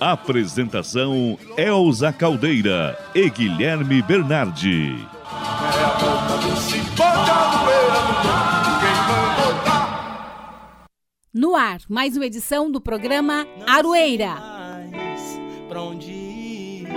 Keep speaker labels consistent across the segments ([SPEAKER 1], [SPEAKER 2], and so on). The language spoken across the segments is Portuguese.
[SPEAKER 1] Apresentação Elza Caldeira e Guilherme Bernardi.
[SPEAKER 2] É no
[SPEAKER 3] ar, mais uma edição do programa Aroeira.
[SPEAKER 4] pra onde ir.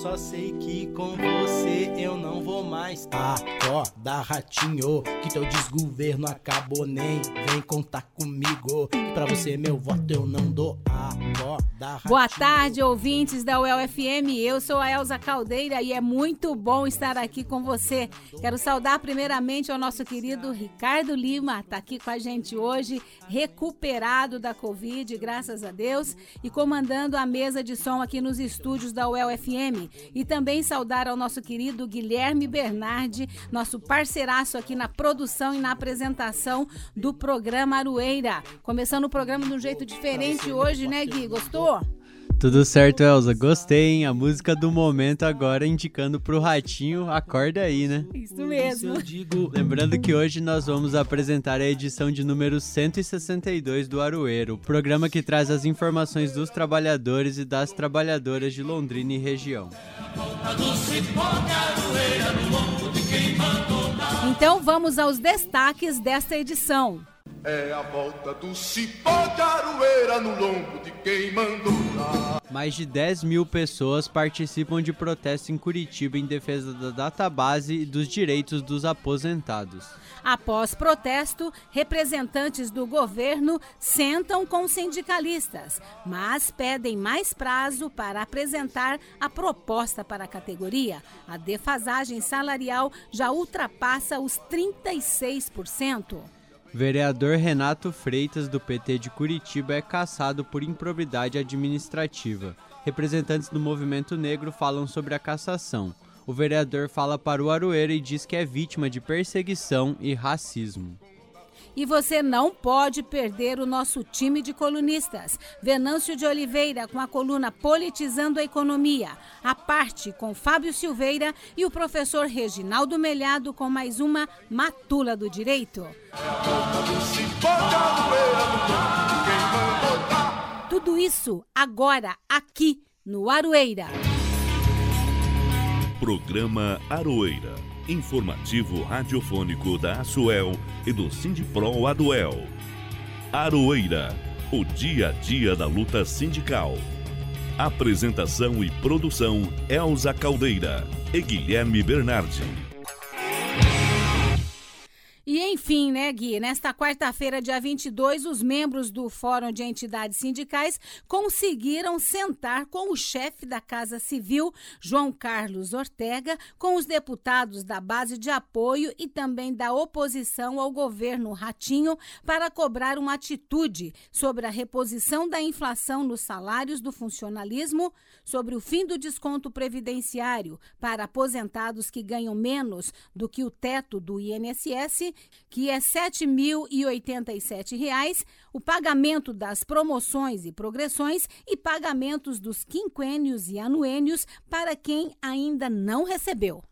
[SPEAKER 4] Só sei que com você eu não vou mais. Acorda, ratinho, que teu desgoverno acabou. Nem vem contar comigo. Que pra você meu voto eu não dou. Acorda, ratinho.
[SPEAKER 3] Boa tarde, ouvintes da UEL FM. Eu sou a Elza Caldeira e é muito bom estar aqui com você. Quero saudar primeiramente ao nosso querido Ricardo Lima, tá aqui com a gente hoje, recuperado da Covid, graças a Deus, e comandando a mesa de som aqui nos estúdios da UEL FM. E também saudar ao nosso querido Guilherme Bernardi, nosso parceiraço aqui na produção e na apresentação do programa Aroeira. Começando o programa de um jeito diferente hoje, né, Gui? Gostou?
[SPEAKER 5] Tudo certo, Elza. Gostei, hein? A música do momento agora indicando pro ratinho, acorda aí, né?
[SPEAKER 3] Isso mesmo.
[SPEAKER 4] eu digo,
[SPEAKER 5] Lembrando que hoje nós vamos apresentar a edição de número 162 do Aroeiro, o programa que traz as informações dos trabalhadores e das trabalhadoras de Londrina e região.
[SPEAKER 3] Então vamos aos destaques desta edição.
[SPEAKER 2] É a volta do cipó de aroeira no lombo de quem mandou dar.
[SPEAKER 5] Mais de 10 mil pessoas participam de protesto em Curitiba em defesa da database e dos direitos dos aposentados.
[SPEAKER 3] Após protesto, representantes do governo sentam com sindicalistas, mas pedem mais prazo para apresentar a proposta para a categoria. A defasagem salarial já ultrapassa os 36%.
[SPEAKER 5] Vereador Renato Freitas, do PT de Curitiba, é cassado por improbidade administrativa. Representantes do movimento negro falam sobre a cassação. O vereador fala para o Aroeira e diz que é vítima de perseguição e racismo.
[SPEAKER 3] E você não pode perder o nosso time de colunistas. Venâncio de Oliveira com a coluna Politizando a Economia. A parte com Fábio Silveira e o professor Reginaldo Melhado com mais uma Matula do Direito. Tudo isso agora aqui no Aroeira.
[SPEAKER 1] Programa Aroeira. Informativo radiofônico da Asuel e do Sindipro Aduel. Aroeira. O dia a dia da luta sindical. Apresentação e produção Elza Caldeira e Guilherme Bernardi.
[SPEAKER 3] E enfim, né, Gui? Nesta quarta-feira, dia 22, os membros do Fórum de Entidades Sindicais conseguiram sentar com o chefe da Casa Civil, João Carlos Ortega, com os deputados da base de apoio e também da oposição ao governo Ratinho para cobrar uma atitude sobre a reposição da inflação nos salários do funcionalismo, sobre o fim do desconto previdenciário para aposentados que ganham menos do que o teto do INSS que é R$ 7.087, o pagamento das promoções e progressões e pagamentos dos quinquênios e anuênios para quem ainda não recebeu.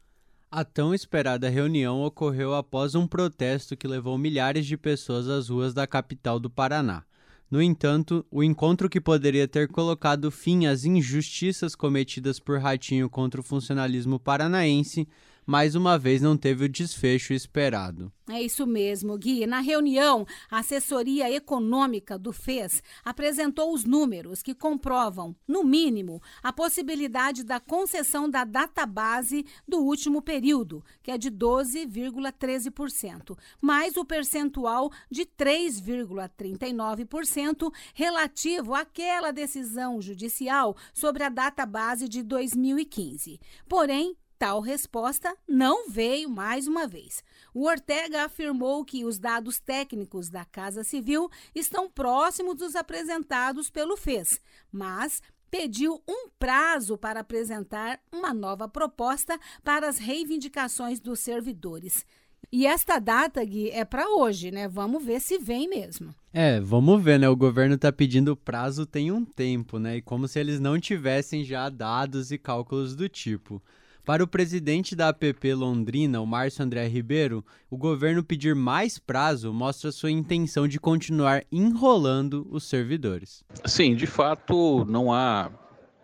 [SPEAKER 5] A tão esperada reunião ocorreu após um protesto que levou milhares de pessoas às ruas da capital do Paraná. No entanto, o encontro que poderia ter colocado fim às injustiças cometidas por Ratinho contra o funcionalismo paranaense, mais uma vez não teve o desfecho esperado.
[SPEAKER 3] É isso mesmo, Gui. Na reunião, a assessoria econômica do FES apresentou os números que comprovam, no mínimo, a possibilidade da concessão da database do último período, que é de 12,13%, mais o percentual de 3,39% relativo àquela decisão judicial sobre a database de 2015. Porém, Tal resposta não veio mais uma vez. O Ortega afirmou que os dados técnicos da Casa Civil estão próximos dos apresentados pelo FES, mas pediu um prazo para apresentar uma nova proposta para as reivindicações dos servidores. E esta data, Gui, é para hoje, né? Vamos ver se vem mesmo.
[SPEAKER 5] É, vamos ver, né? O governo está pedindo prazo tem um tempo, né? E como se eles não tivessem já dados e cálculos do tipo. Para o presidente da APP Londrina, o Márcio André Ribeiro, o governo pedir mais prazo mostra sua intenção de continuar enrolando os servidores.
[SPEAKER 6] Sim, de fato, não há,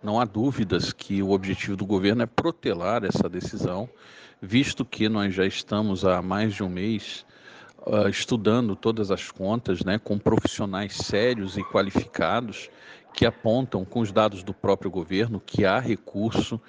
[SPEAKER 6] não há dúvidas que o objetivo do governo é protelar essa decisão, visto que nós já estamos há mais de um mês uh, estudando todas as contas né, com profissionais sérios e qualificados que apontam, com os dados do próprio governo, que há recurso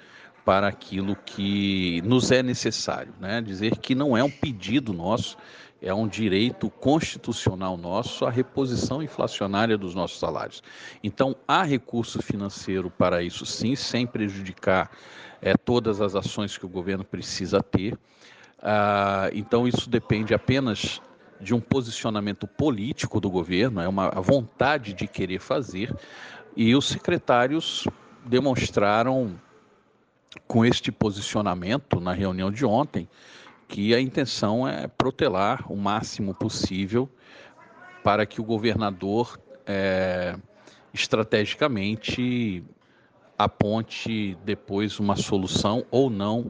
[SPEAKER 6] para aquilo que nos é necessário, né? Dizer que não é um pedido nosso, é um direito constitucional nosso a reposição inflacionária dos nossos salários. Então, há recurso financeiro para isso sim, sem prejudicar é, todas as ações que o governo precisa ter. Ah, então, isso depende apenas de um posicionamento político do governo, é uma vontade de querer fazer, e os secretários demonstraram com este posicionamento na reunião de ontem, que a intenção é protelar o máximo possível para que o governador é, estrategicamente aponte depois uma solução ou não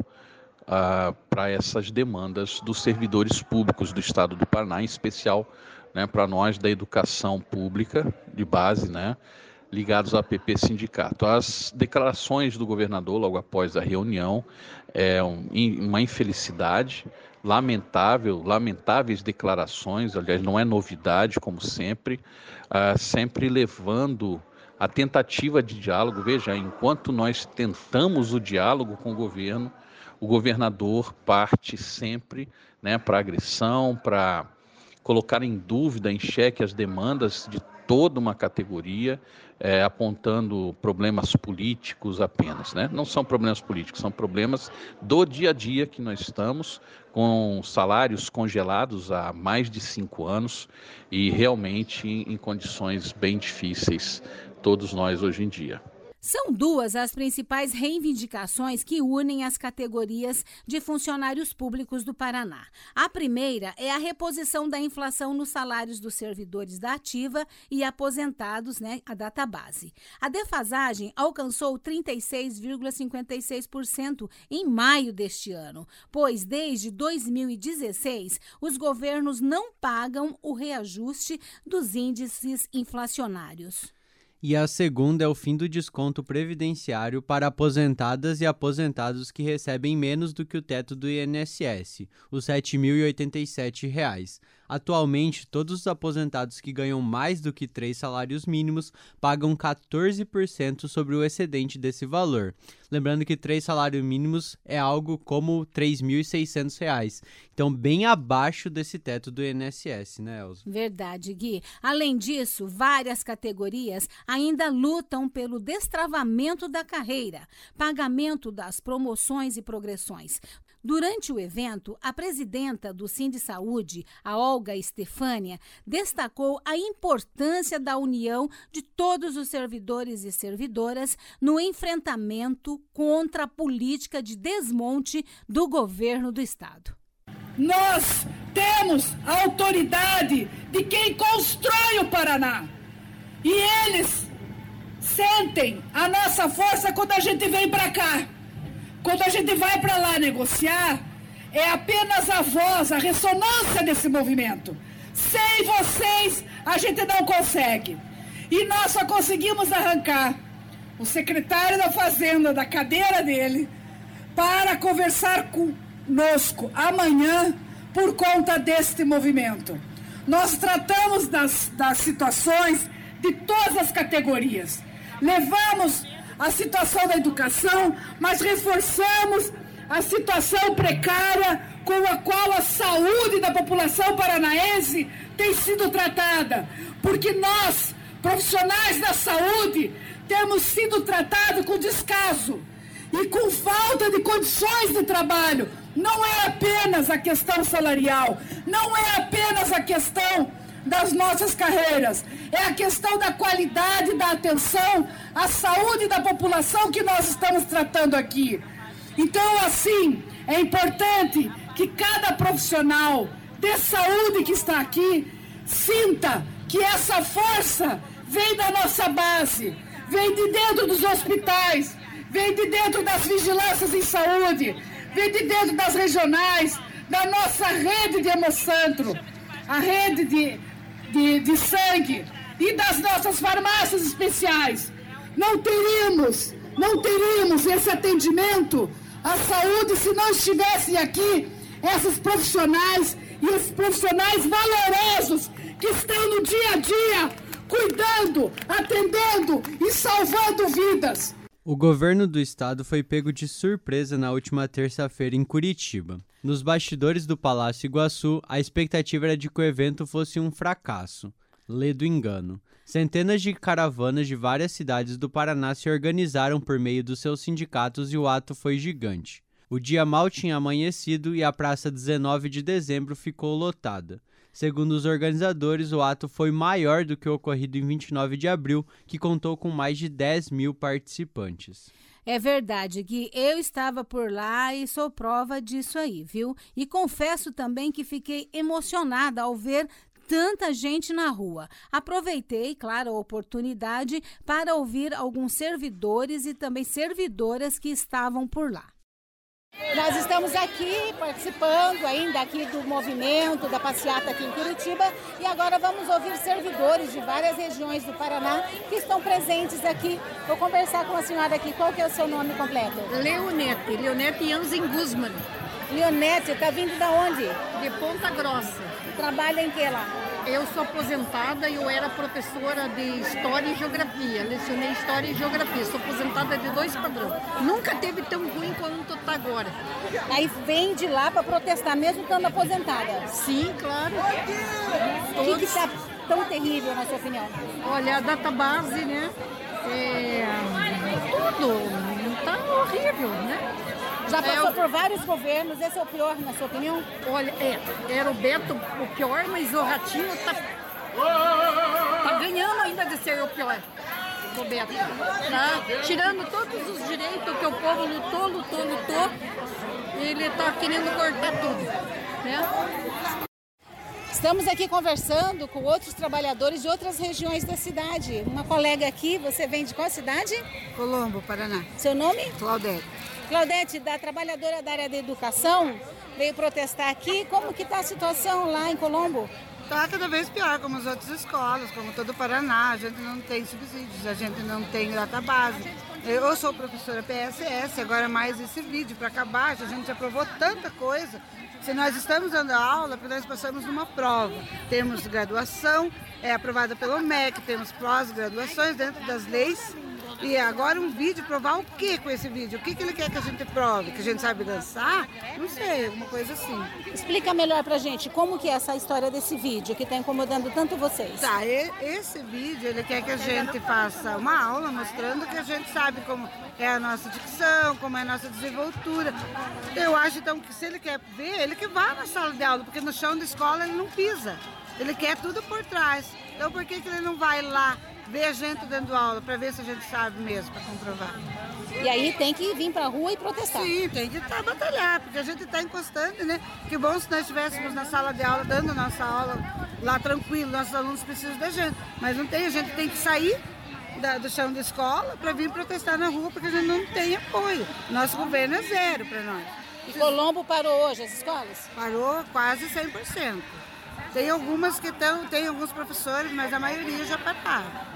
[SPEAKER 6] ah, para essas demandas dos servidores públicos do Estado do Paraná, em especial né, para nós da educação pública de base, né, ligados ao PP Sindicato. As declarações do governador logo após a reunião é uma infelicidade, lamentável, lamentáveis declarações, aliás, não é novidade, como sempre, uh, sempre levando a tentativa de diálogo. Veja, enquanto nós tentamos o diálogo com o governo, o governador parte sempre né, para agressão, para colocar em dúvida, em xeque as demandas de toda uma categoria é, apontando problemas políticos apenas. Né? Não são problemas políticos, são problemas do dia a dia que nós estamos, com salários congelados há mais de cinco anos e realmente em condições bem difíceis, todos nós hoje em dia.
[SPEAKER 3] São duas as principais reivindicações que unem as categorias de funcionários públicos do Paraná. A primeira é a reposição da inflação nos salários dos servidores da ativa e aposentados, né, a data base. A defasagem alcançou 36,56% em maio deste ano, pois desde 2016 os governos não pagam o reajuste dos índices inflacionários
[SPEAKER 5] e a segunda é o fim do desconto previdenciário para aposentadas e aposentados que recebem menos do que o teto do INSS, os R$ 7.087. Atualmente, todos os aposentados que ganham mais do que três salários mínimos pagam 14% sobre o excedente desse valor. Lembrando que três salários mínimos é algo como R$ 3.600, então bem abaixo desse teto do INSS, né, Elza?
[SPEAKER 3] Verdade, Gui. Além disso, várias categorias ainda lutam pelo destravamento da carreira, pagamento das promoções e progressões. Durante o evento, a presidenta do Sind Saúde, a Olga Estefânia, destacou a importância da união de todos os servidores e servidoras no enfrentamento contra a política de desmonte do governo do estado.
[SPEAKER 7] Nós temos a autoridade de quem constrói o Paraná. E eles sentem a nossa força quando a gente vem para cá. Quando a gente vai para lá negociar, é apenas a voz, a ressonância desse movimento. Sem vocês, a gente não consegue. E nós só conseguimos arrancar o secretário da Fazenda da cadeira dele para conversar conosco amanhã por conta deste movimento. Nós tratamos das, das situações de todas as categorias. Levamos a situação da educação, mas reforçamos a situação precária com a qual a saúde da população paranaense tem sido tratada. Porque nós, profissionais da saúde, temos sido tratados com descaso e com falta de condições de trabalho. Não é apenas a questão salarial, não é apenas a questão das nossas carreiras. É a questão da qualidade da atenção à saúde da população que nós estamos tratando aqui. Então, assim, é importante que cada profissional de saúde que está aqui sinta que essa força vem da nossa base, vem de dentro dos hospitais, vem de dentro das vigilâncias em saúde, vem de dentro das regionais, da nossa rede de hemocentro, a rede de, de, de sangue e das nossas farmácias especiais. Não teríamos, não teríamos esse atendimento à saúde se não estivessem aqui esses profissionais e os profissionais valorosos que estão no dia a dia cuidando, atendendo e salvando vidas.
[SPEAKER 5] O governo do estado foi pego de surpresa na última terça-feira em Curitiba. Nos bastidores do Palácio Iguaçu, a expectativa era de que o evento fosse um fracasso. Lê do engano. Centenas de caravanas de várias cidades do Paraná se organizaram por meio dos seus sindicatos e o ato foi gigante. O dia mal tinha amanhecido e a praça 19 de dezembro ficou lotada. Segundo os organizadores, o ato foi maior do que o ocorrido em 29 de abril, que contou com mais de 10 mil participantes.
[SPEAKER 3] É verdade, Gui. Eu estava por lá e sou prova disso aí, viu? E confesso também que fiquei emocionada ao ver tanta gente na rua. Aproveitei, claro, a oportunidade para ouvir alguns servidores e também servidoras que estavam por lá.
[SPEAKER 8] Nós estamos aqui participando ainda aqui do movimento da passeata aqui em Curitiba e agora vamos ouvir servidores de várias regiões do Paraná que estão presentes aqui. Vou conversar com a senhora aqui. Qual que é o seu nome completo?
[SPEAKER 9] Leonete, Leonete Jansen Guzman.
[SPEAKER 8] Leonete, está vindo da onde?
[SPEAKER 9] De Ponta Grossa.
[SPEAKER 8] Trabalha em que lá?
[SPEAKER 9] Eu sou aposentada e eu era professora de História e Geografia. Lecionei História e Geografia. Sou aposentada de dois padrões. Nunca teve tão ruim quanto está agora.
[SPEAKER 8] Aí vem de lá para protestar, mesmo estando aposentada?
[SPEAKER 9] Sim, claro.
[SPEAKER 8] O que está tão terrível, na sua opinião?
[SPEAKER 9] Olha, a database, né? É... Tudo. Está horrível, né?
[SPEAKER 8] Já passou é, por vários governos, esse é o pior, na sua opinião?
[SPEAKER 9] Olha, é, era o Beto o pior, mas o Ratinho tá, tá ganhando ainda de ser o pior. O Beto. Tá tirando todos os direitos que o povo lutou, lutou, lutou. Ele tá querendo cortar tudo. Né?
[SPEAKER 8] Estamos aqui conversando com outros trabalhadores de outras regiões da cidade. Uma colega aqui, você vem de qual cidade?
[SPEAKER 10] Colombo, Paraná.
[SPEAKER 8] Seu nome?
[SPEAKER 10] Claudete.
[SPEAKER 8] Claudete, da trabalhadora da área da educação, veio protestar aqui. Como que está a situação lá em Colombo?
[SPEAKER 10] Está cada vez pior, como as outras escolas, como todo o Paraná. A gente não tem subsídios, a gente não tem data base. Eu sou professora PSS, agora mais esse vídeo para acabar. A gente aprovou tanta coisa. Se nós estamos dando aula, nós passamos numa prova. Temos graduação, é aprovada pelo MEC, temos pós-graduações dentro das leis e agora um vídeo, provar o que com esse vídeo? O que, que ele quer que a gente prove? Que a gente sabe dançar? Não sei, alguma coisa assim.
[SPEAKER 8] Explica melhor pra gente como que é essa história desse vídeo que está incomodando tanto vocês.
[SPEAKER 10] Tá, esse vídeo ele quer que a gente faça uma aula mostrando que a gente sabe como é a nossa dicção, como é a nossa desenvoltura. Eu acho então que se ele quer ver, ele que vá na sala de aula, porque no chão da escola ele não pisa. Ele quer tudo por trás. Então por que, que ele não vai lá ver a gente dando aula para ver se a gente sabe mesmo, para comprovar.
[SPEAKER 8] E aí tem que vir para a rua e protestar.
[SPEAKER 10] Sim, tem que estar tá, batalhar, porque a gente está encostando, né? Que bom se nós estivéssemos na sala de aula, dando a nossa aula lá tranquilo, nossos alunos precisam da gente. Mas não tem, a gente tem que sair da, do chão da escola para vir protestar na rua, porque a gente não tem apoio. Nosso governo é zero para nós.
[SPEAKER 8] E Colombo parou hoje as escolas?
[SPEAKER 10] Parou quase 100%. Tem algumas que estão, tem alguns professores, mas a maioria já pararam.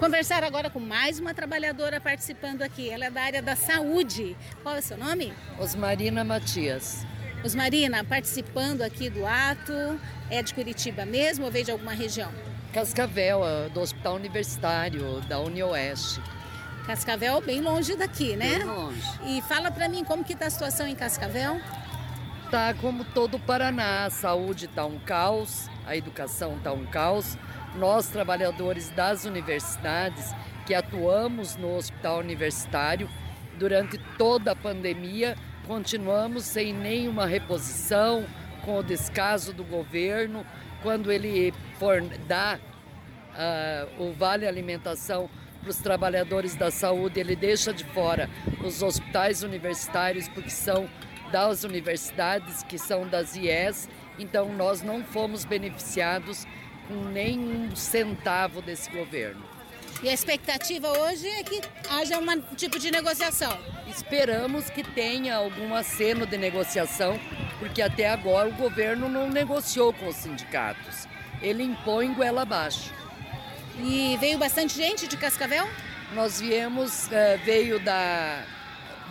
[SPEAKER 8] Conversar agora com mais uma trabalhadora participando aqui. Ela é da área da saúde. Qual é o seu nome?
[SPEAKER 11] Osmarina Matias.
[SPEAKER 8] Osmarina, participando aqui do ato, é de Curitiba mesmo ou veio de alguma região?
[SPEAKER 11] Cascavel, do Hospital Universitário da Unioeste.
[SPEAKER 8] Cascavel bem longe daqui, né?
[SPEAKER 11] Bem longe.
[SPEAKER 8] E fala para mim como que está a situação em Cascavel?
[SPEAKER 11] Tá como todo o Paraná, a saúde está um caos, a educação está um caos. Nós, trabalhadores das universidades, que atuamos no hospital universitário, durante toda a pandemia, continuamos sem nenhuma reposição, com o descaso do governo, quando ele for dar uh, o vale alimentação para os trabalhadores da saúde, ele deixa de fora os hospitais universitários, porque são das universidades, que são das IES, então nós não fomos beneficiados com nenhum centavo desse governo.
[SPEAKER 3] E a expectativa hoje é que haja um tipo de negociação.
[SPEAKER 11] Esperamos que tenha algum aceno de negociação, porque até agora o governo não negociou com os sindicatos. Ele impõe goela abaixo.
[SPEAKER 3] E veio bastante gente de Cascavel?
[SPEAKER 11] Nós viemos, eh, veio da,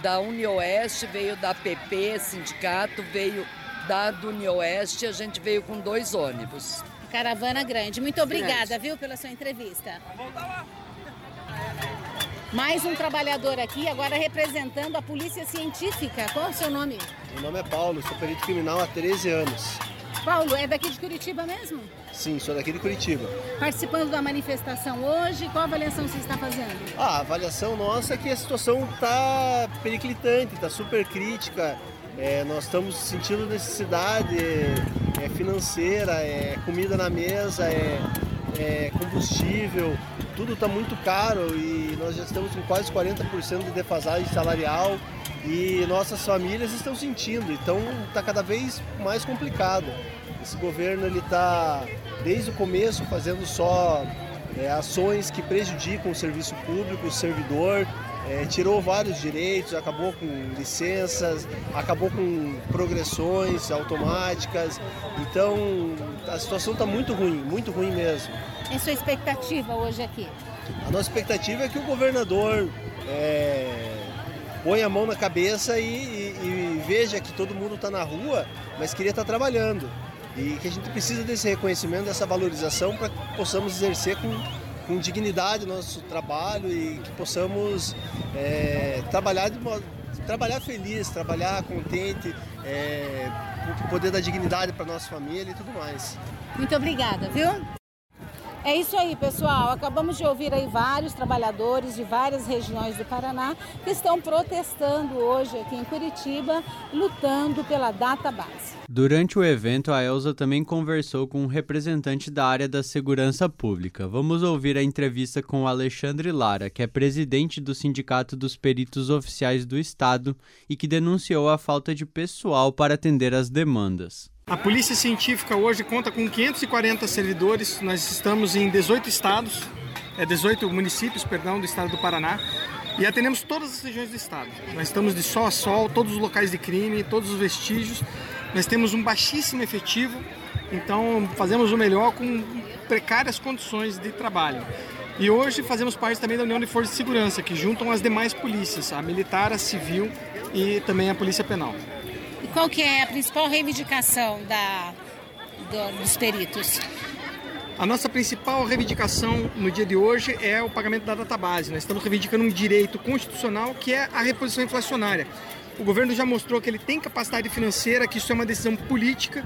[SPEAKER 11] da Unioeste, veio da PP, sindicato, veio da do Unioeste, a gente veio com dois ônibus.
[SPEAKER 3] Caravana grande. Muito obrigada, grande. viu, pela sua entrevista. Mais um trabalhador aqui, agora representando a Polícia Científica. Qual é o seu nome?
[SPEAKER 12] Meu nome é Paulo, sou perito criminal há 13 anos.
[SPEAKER 3] Paulo, é daqui de Curitiba mesmo?
[SPEAKER 12] Sim, sou daqui de Curitiba.
[SPEAKER 3] Participando da manifestação hoje, qual avaliação você está fazendo?
[SPEAKER 12] Ah, a avaliação nossa é que a situação está periclitante, está super crítica. É, nós estamos sentindo necessidade é, financeira, é, comida na mesa, é, é combustível, tudo está muito caro e nós já estamos com quase 40% de defasagem salarial e nossas famílias estão sentindo, então está cada vez mais complicado. Esse governo ele está desde o começo fazendo só é, ações que prejudicam o serviço público, o servidor, é, tirou vários direitos, acabou com licenças, acabou com progressões automáticas. Então a situação está muito ruim, muito ruim mesmo.
[SPEAKER 3] E sua expectativa hoje aqui?
[SPEAKER 12] A nossa expectativa é que o governador é, ponha a mão na cabeça e, e, e veja que todo mundo está na rua, mas queria estar tá trabalhando. E que a gente precisa desse reconhecimento, dessa valorização para que possamos exercer com com dignidade nosso trabalho e que possamos é, trabalhar de trabalhar feliz, trabalhar contente, é, poder dar dignidade para nossa família e tudo mais.
[SPEAKER 3] Muito obrigada, viu? É isso aí, pessoal. Acabamos de ouvir aí vários trabalhadores de várias regiões do Paraná que estão protestando hoje aqui em Curitiba, lutando pela data base.
[SPEAKER 5] Durante o evento, a Elza também conversou com um representante da área da segurança pública. Vamos ouvir a entrevista com o Alexandre Lara, que é presidente do Sindicato dos Peritos Oficiais do Estado e que denunciou a falta de pessoal para atender as demandas.
[SPEAKER 13] A Polícia Científica hoje conta com 540 servidores, nós estamos em 18 estados, é 18 municípios, perdão, do estado do Paraná, e atendemos todas as regiões do estado. Nós estamos de sol a sol, todos os locais de crime, todos os vestígios. Nós temos um baixíssimo efetivo, então fazemos o melhor com precárias condições de trabalho. E hoje fazemos parte também da União de Forças de Segurança, que juntam as demais polícias, a militar, a civil e também a Polícia Penal.
[SPEAKER 3] Qual que é a principal reivindicação da, do, dos peritos?
[SPEAKER 13] A nossa principal reivindicação no dia de hoje é o pagamento da database. Nós estamos reivindicando um direito constitucional que é a reposição inflacionária. O governo já mostrou que ele tem capacidade financeira, que isso é uma decisão política.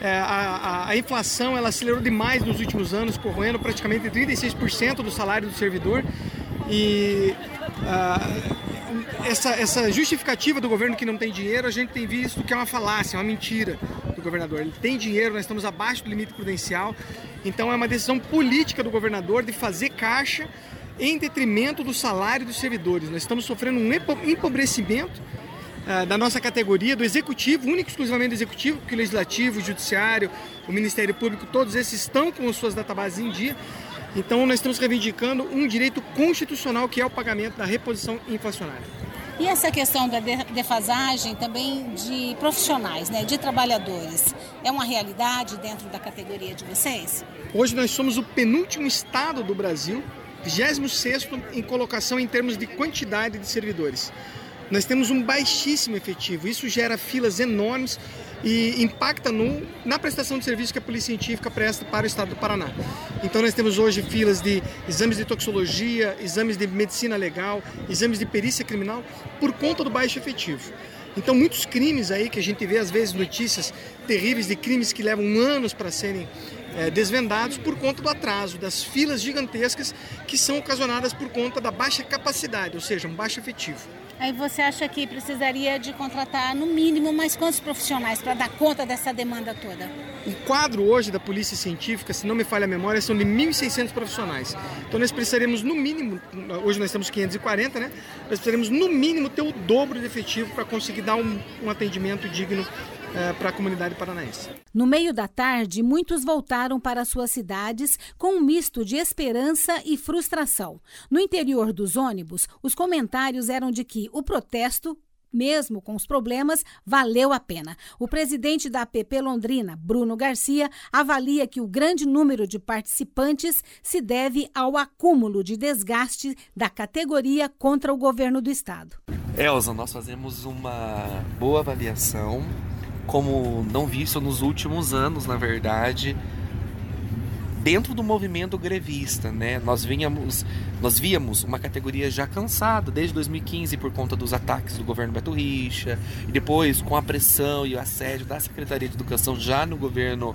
[SPEAKER 13] É, a, a, inflação ela acelerou demais nos últimos anos, corroendo praticamente 36% do salário do servidor. E uh, essa, essa justificativa do governo que não tem dinheiro, a gente tem visto que é uma falácia, uma mentira do governador. Ele tem dinheiro, nós estamos abaixo do limite prudencial, então é uma decisão política do governador de fazer caixa em detrimento do salário dos servidores. Nós estamos sofrendo um empobrecimento uh, da nossa categoria, do executivo, único e exclusivamente do executivo, porque o legislativo, o judiciário, o Ministério Público, todos esses estão com as suas databases em dia. Então nós estamos reivindicando um direito constitucional que é o pagamento da reposição inflacionária.
[SPEAKER 3] E essa questão da defasagem também de profissionais, né, de trabalhadores, é uma realidade dentro da categoria de vocês?
[SPEAKER 13] Hoje nós somos o penúltimo estado do Brasil, 26 em colocação em termos de quantidade de servidores. Nós temos um baixíssimo efetivo, isso gera filas enormes e impacta no, na prestação de serviço que a Polícia Científica presta para o Estado do Paraná. Então nós temos hoje filas de exames de toxicologia, exames de medicina legal, exames de perícia criminal, por conta do baixo efetivo. Então muitos crimes aí que a gente vê às vezes notícias terríveis de crimes que levam anos para serem é, desvendados por conta do atraso, das filas gigantescas que são ocasionadas por conta da baixa capacidade, ou seja, um baixo efetivo.
[SPEAKER 8] Aí você acha que precisaria de contratar no mínimo mais quantos profissionais para dar conta dessa demanda toda?
[SPEAKER 13] O quadro hoje da Polícia Científica, se não me falha a memória, são de 1.600 profissionais. Então nós precisaremos no mínimo, hoje nós temos 540, né? Nós precisaremos no mínimo ter o dobro de efetivo para conseguir dar um, um atendimento digno é, para a comunidade paranaense.
[SPEAKER 3] No meio da tarde, muitos voltaram para suas cidades com um misto de esperança e frustração. No interior dos ônibus, os comentários eram de que o protesto mesmo com os problemas, valeu a pena. O presidente da APP Londrina, Bruno Garcia, avalia que o grande número de participantes se deve ao acúmulo de desgaste da categoria contra o governo do estado.
[SPEAKER 14] Elza, nós fazemos uma boa avaliação como não visto nos últimos anos, na verdade, dentro do movimento grevista, né? Nós vínhamos, nós víamos uma categoria já cansada desde 2015 por conta dos ataques do governo Beto Richa e depois com a pressão e o assédio da Secretaria de Educação já no governo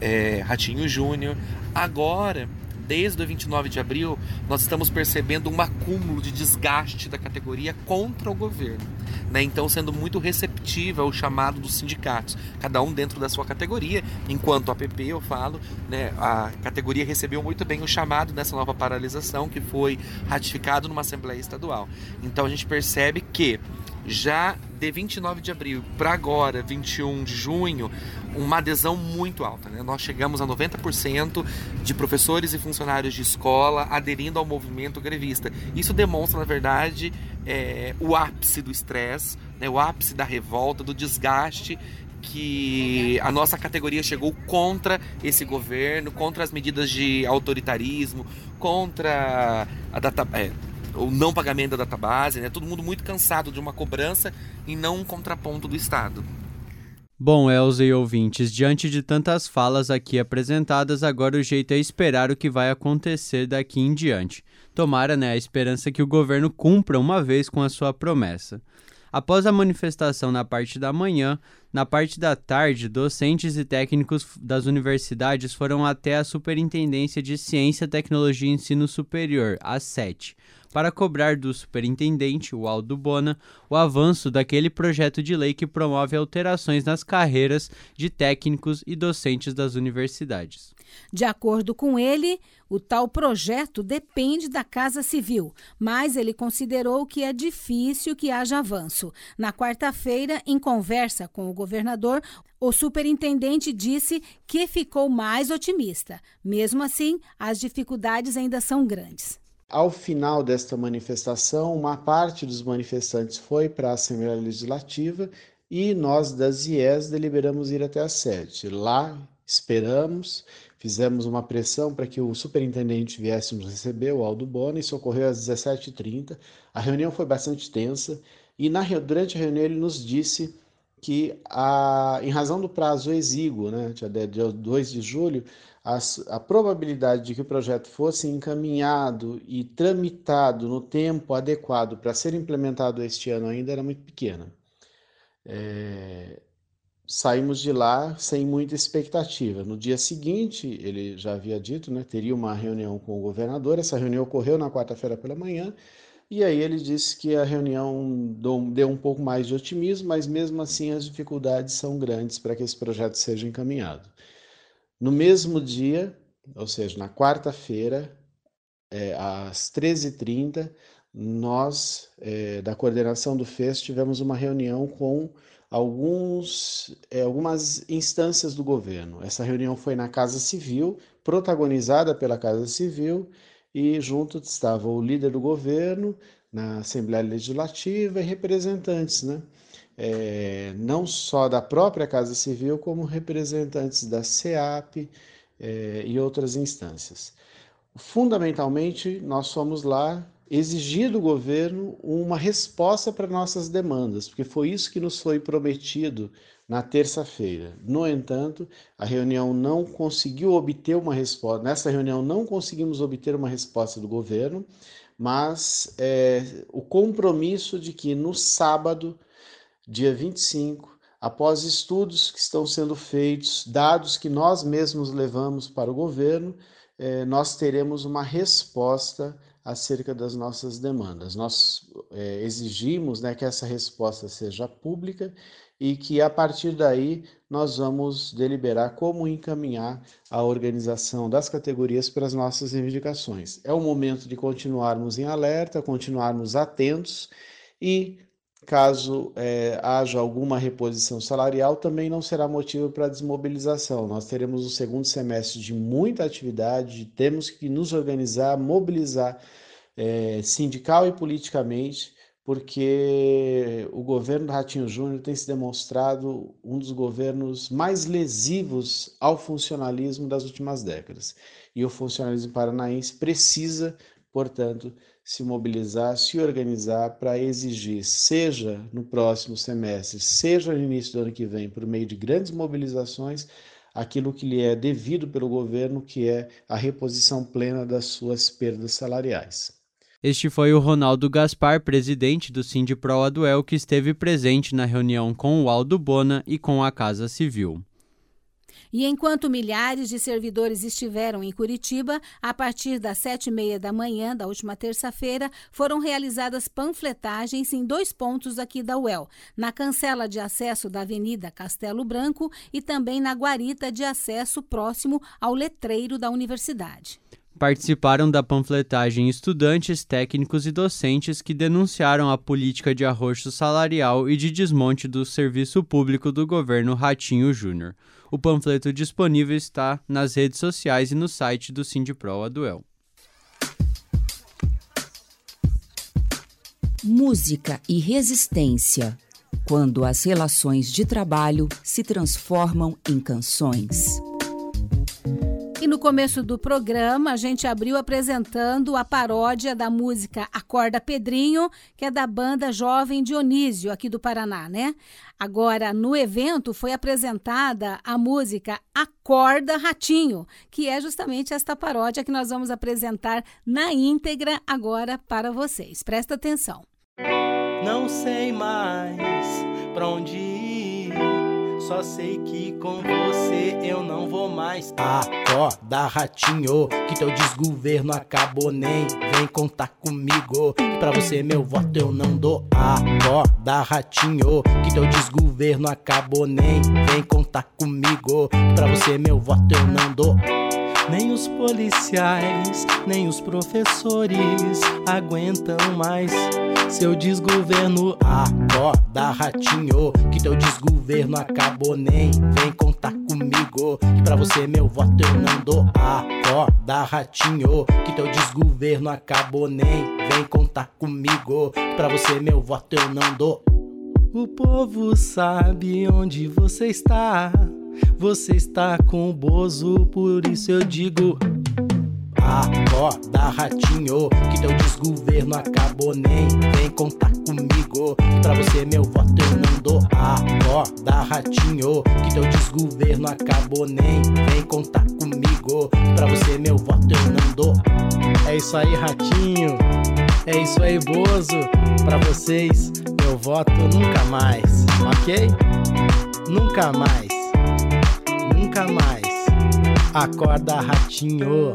[SPEAKER 14] é, Ratinho Júnior. Agora desde o 29 de abril, nós estamos percebendo um acúmulo de desgaste da categoria contra o governo. Né? Então, sendo muito receptiva ao chamado dos sindicatos, cada um dentro da sua categoria. Enquanto a PP, eu falo, né, a categoria recebeu muito bem o chamado nessa nova paralisação que foi ratificado numa Assembleia Estadual. Então, a gente percebe que já de 29 de abril para agora, 21 de junho, uma adesão muito alta. Né? Nós chegamos a 90% de professores e funcionários de escola aderindo ao movimento grevista. Isso demonstra, na verdade, é, o ápice do estresse, né? o ápice da revolta, do desgaste que a nossa categoria chegou contra esse governo, contra as medidas de autoritarismo, contra a data, é, o não pagamento da database, né? Todo mundo muito cansado de uma cobrança e não um contraponto do Estado.
[SPEAKER 5] Bom, Elza e ouvintes, diante de tantas falas aqui apresentadas, agora o jeito é esperar o que vai acontecer daqui em diante. Tomara, né, a esperança que o governo cumpra uma vez com a sua promessa. Após a manifestação na parte da manhã, na parte da tarde, docentes e técnicos das universidades foram até a Superintendência de Ciência, Tecnologia e Ensino Superior, a SET, para cobrar do superintendente, o Aldo Bona, o avanço daquele projeto de lei que promove alterações nas carreiras de técnicos e docentes das universidades.
[SPEAKER 3] De acordo com ele, o tal projeto depende da Casa Civil, mas ele considerou que é difícil que haja avanço. Na quarta-feira, em conversa com o governador, o superintendente disse que ficou mais otimista. Mesmo assim, as dificuldades ainda são grandes.
[SPEAKER 15] Ao final desta manifestação, uma parte dos manifestantes foi para a Assembleia Legislativa e nós das IES deliberamos ir até a sede. Lá esperamos, fizemos uma pressão para que o superintendente viesse nos receber, o Aldo Bona, isso ocorreu às 17h30. A reunião foi bastante tensa e na, durante a reunião ele nos disse que, a, em razão do prazo exíguo, né, dia 2 de julho, a, a probabilidade de que o projeto fosse encaminhado e tramitado no tempo adequado para ser implementado este ano ainda era muito pequena. É, saímos de lá sem muita expectativa. No dia seguinte, ele já havia dito, né, teria uma reunião com o governador. Essa reunião ocorreu na quarta-feira pela manhã. E aí ele disse que a reunião deu um pouco mais de otimismo, mas mesmo assim as dificuldades são grandes para que esse projeto seja encaminhado. No mesmo dia, ou seja, na quarta-feira, é, às 13h30, nós, é, da coordenação do FES, tivemos uma reunião com alguns, é, algumas instâncias do governo. Essa reunião foi na Casa Civil, protagonizada pela Casa Civil, e junto estava o líder do governo na Assembleia Legislativa e representantes, né? É, não só da própria Casa Civil, como representantes da SEAP é, e outras instâncias. Fundamentalmente, nós fomos lá exigir do governo uma resposta para nossas demandas, porque foi isso que nos foi prometido na terça-feira. No entanto, a reunião não conseguiu obter uma resposta. Nessa reunião, não conseguimos obter uma resposta do governo, mas é, o compromisso de que no sábado dia 25, após estudos que estão sendo feitos, dados que nós mesmos levamos para o governo, eh, nós teremos uma resposta acerca das nossas demandas. Nós é, exigimos né, que essa resposta seja pública e que a partir daí nós vamos deliberar como encaminhar a organização das categorias para as nossas reivindicações. É o momento de continuarmos em alerta, continuarmos atentos e caso é, haja alguma reposição salarial, também não será motivo para desmobilização. Nós teremos um segundo semestre de muita atividade, temos que nos organizar, mobilizar é, sindical e politicamente porque o governo do Ratinho Júnior tem se demonstrado um dos governos mais lesivos ao funcionalismo das últimas décadas. E o funcionalismo paranaense precisa, portanto, se mobilizar, se organizar para exigir, seja no próximo semestre, seja no início do ano que vem, por meio de grandes mobilizações, aquilo que lhe é devido pelo governo, que é a reposição plena das suas perdas salariais.
[SPEAKER 5] Este foi o Ronaldo Gaspar, presidente do Sindipro Aduel, que esteve presente na reunião com o Aldo Bona e com a Casa Civil.
[SPEAKER 3] E enquanto milhares de servidores estiveram em Curitiba, a partir das sete e meia da manhã da última terça-feira, foram realizadas panfletagens em dois pontos aqui da UEL, na cancela de acesso da Avenida Castelo Branco e também na guarita de acesso próximo ao letreiro da universidade.
[SPEAKER 5] Participaram da panfletagem estudantes, técnicos e docentes que denunciaram a política de arroxo salarial e de desmonte do serviço público do governo Ratinho Júnior. O panfleto disponível está nas redes sociais e no site do Sindipro Aduel.
[SPEAKER 16] Música e resistência. Quando as relações de trabalho se transformam em canções.
[SPEAKER 3] No começo do programa, a gente abriu apresentando a paródia da música Acorda Pedrinho, que é da banda Jovem Dionísio, aqui do Paraná, né? Agora, no evento, foi apresentada a música Acorda Ratinho, que é justamente esta paródia que nós vamos apresentar na íntegra agora para vocês. Presta atenção.
[SPEAKER 4] Não sei mais pra onde ir só sei que com você eu não vou mais. Acorda, ratinho, que teu desgoverno acabou. Nem vem contar comigo. Que pra você meu voto eu não dou. Acorda, ratinho, que teu desgoverno acabou. Nem vem contar comigo. Que pra você meu voto eu não dou. Nem os policiais, nem os professores aguentam mais seu desgoverno. Acorda, ratinho, que teu desgoverno acabou. Nem vem contar comigo, que pra você meu voto eu não dou. Acorda, ratinho, que teu desgoverno acabou. Nem vem contar comigo, que pra você meu voto eu não dou. O povo sabe onde você está. Você está com o Bozo, por isso eu digo. Acorda, ratinho, que teu desgoverno acabou. Nem vem contar comigo, que pra você meu voto eu não dou. Acorda, ratinho, que teu desgoverno acabou. Nem vem contar comigo, que pra você meu voto eu não dou. É isso aí, ratinho. É isso aí, Bozo. Pra vocês, meu voto nunca mais, ok? Nunca mais nunca mais. Acorda, ratinho.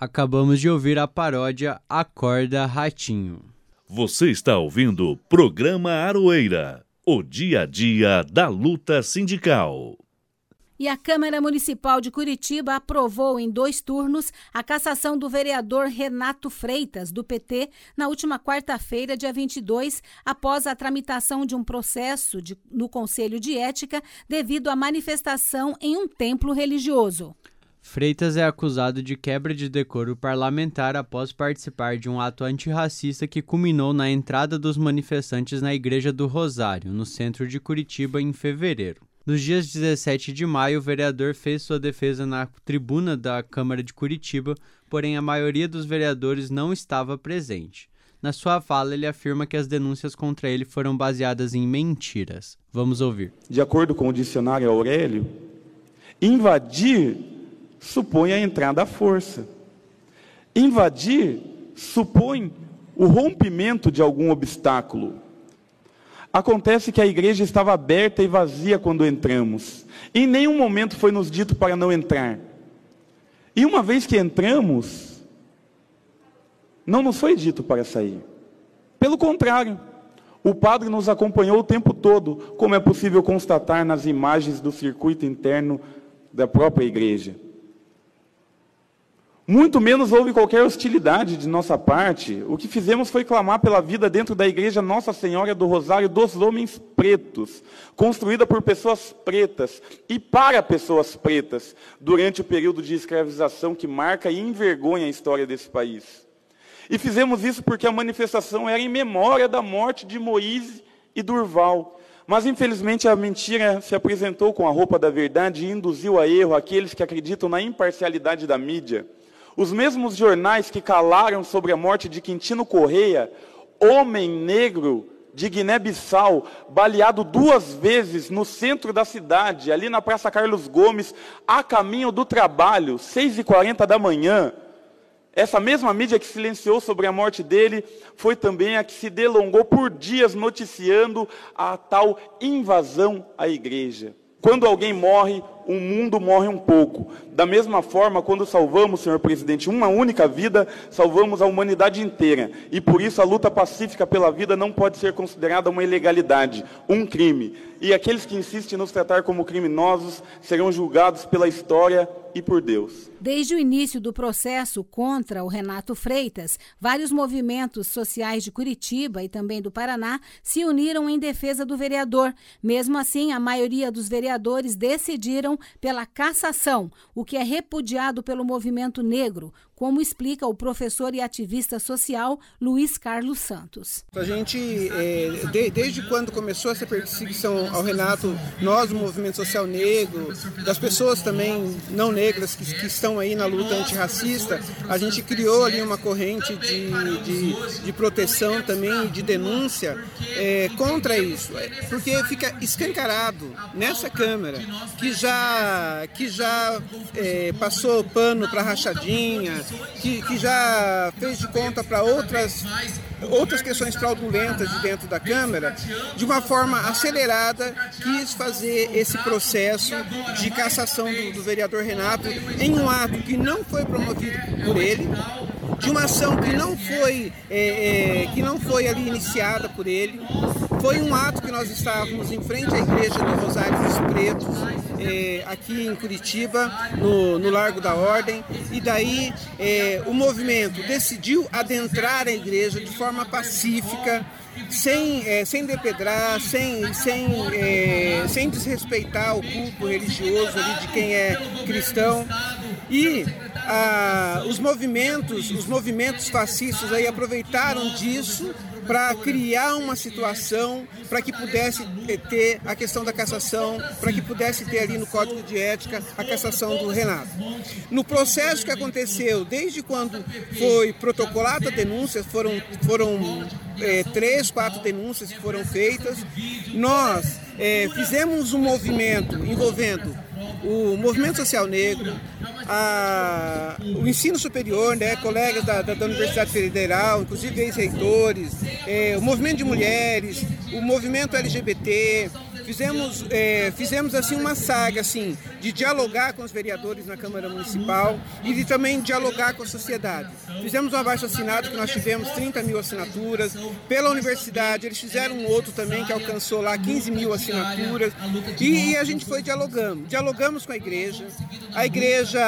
[SPEAKER 5] Acabamos de ouvir a paródia Acorda, Ratinho.
[SPEAKER 1] Você está ouvindo o programa Aroeira, o dia a dia da luta sindical.
[SPEAKER 3] E a Câmara Municipal de Curitiba aprovou em dois turnos a cassação do vereador Renato Freitas, do PT, na última quarta-feira, dia 22, após a tramitação de um processo de, no Conselho de Ética devido à manifestação em um templo religioso.
[SPEAKER 5] Freitas é acusado de quebra de decoro parlamentar após participar de um ato antirracista que culminou na entrada dos manifestantes na Igreja do Rosário, no centro de Curitiba, em fevereiro. Nos dias 17 de maio, o vereador fez sua defesa na tribuna da Câmara de Curitiba, porém a maioria dos vereadores não estava presente. Na sua fala, ele afirma que as denúncias contra ele foram baseadas em mentiras. Vamos ouvir.
[SPEAKER 17] De acordo com o dicionário Aurélio, invadir supõe a entrada à força. Invadir supõe o rompimento de algum obstáculo. Acontece que a igreja estava aberta e vazia quando entramos. Em nenhum momento foi nos dito para não entrar. E uma vez que entramos, Não nos foi dito para sair. Pelo contrário, o padre nos acompanhou o tempo todo, como é possível constatar nas imagens do circuito interno da própria igreja. Muito menos houve qualquer hostilidade de nossa parte. O que fizemos foi clamar pela vida dentro da igreja Nossa Senhora do Rosário dos Homens Pretos, construída por pessoas pretas e para pessoas pretas, durante o período de escravização que marca e envergonha a história desse país. E fizemos isso porque a manifestação era em memória da morte de Moisés e Durval. Mas infelizmente a mentira se apresentou com a roupa da verdade e induziu a erro aqueles que acreditam na imparcialidade da mídia. Os mesmos jornais que calaram sobre a morte de Quintino Correia, homem negro de Guiné-Bissau, baleado duas vezes no centro da cidade, ali na Praça Carlos Gomes, a caminho do trabalho, 6h40 da manhã. Essa mesma mídia que silenciou sobre a morte dele foi também a que se delongou por dias noticiando a tal invasão à igreja. Quando alguém morre, o mundo morre um pouco. Da mesma forma, quando salvamos, senhor presidente, uma única vida, salvamos a humanidade inteira. E por isso a luta pacífica pela vida não pode ser considerada uma ilegalidade, um crime. E aqueles que insistem em nos tratar como criminosos serão julgados pela história e por Deus.
[SPEAKER 3] Desde o início do processo contra o Renato Freitas, vários movimentos sociais de Curitiba e também do Paraná se uniram em defesa do vereador. Mesmo assim, a maioria dos vereadores decidiram pela cassação, o que é repudiado pelo movimento negro, como explica o professor e ativista social Luiz Carlos Santos.
[SPEAKER 18] A gente, é, de, desde quando começou essa perseguição ao Renato, nós, o movimento social negro, das pessoas também não negras que, que estão aí na luta antirracista, a gente criou ali uma corrente de, de, de proteção também, de denúncia é, contra isso, porque fica escancarado nessa Câmara que já, que já é, passou pano para rachadinha, que, que já fez de conta para outras, outras questões fraudulentas de dentro da Câmara, de uma forma acelerada, quis fazer esse processo de cassação do, do vereador Renato em um ato que não foi promovido por ele, de uma ação que não foi, é, é, que não foi ali iniciada por ele. Foi um ato que nós estávamos em frente à igreja do Rosário dos Pretos, é, aqui em Curitiba, no, no, Largo da Ordem, e daí é, o movimento decidiu adentrar a igreja de forma pacífica, sem, é, sem depedrar, sem, sem, é, sem desrespeitar o culto religioso ali de quem é cristão. E ah, os movimentos, os movimentos fascistas aí aproveitaram disso para criar uma situação para que pudesse ter a questão da cassação, para que pudesse ter ali no Código de Ética a cassação do Renato. No processo que aconteceu, desde quando foi protocolada a denúncia, foram, foram é, três, quatro denúncias que foram feitas, nós é, fizemos um movimento envolvendo o movimento social negro, a, o ensino superior, né, colegas da, da, da Universidade Federal, inclusive ex-reitores, é, o movimento de mulheres, o movimento LGBT, Fizemos, é, fizemos assim uma saga assim, de dialogar com os vereadores na Câmara Municipal e de também dialogar com a sociedade. Fizemos um abaixo assinado que nós tivemos 30 mil assinaturas. Pela universidade, eles fizeram um outro também que alcançou lá 15 mil assinaturas. E, e a gente foi dialogando. Dialogamos com a igreja. A igreja,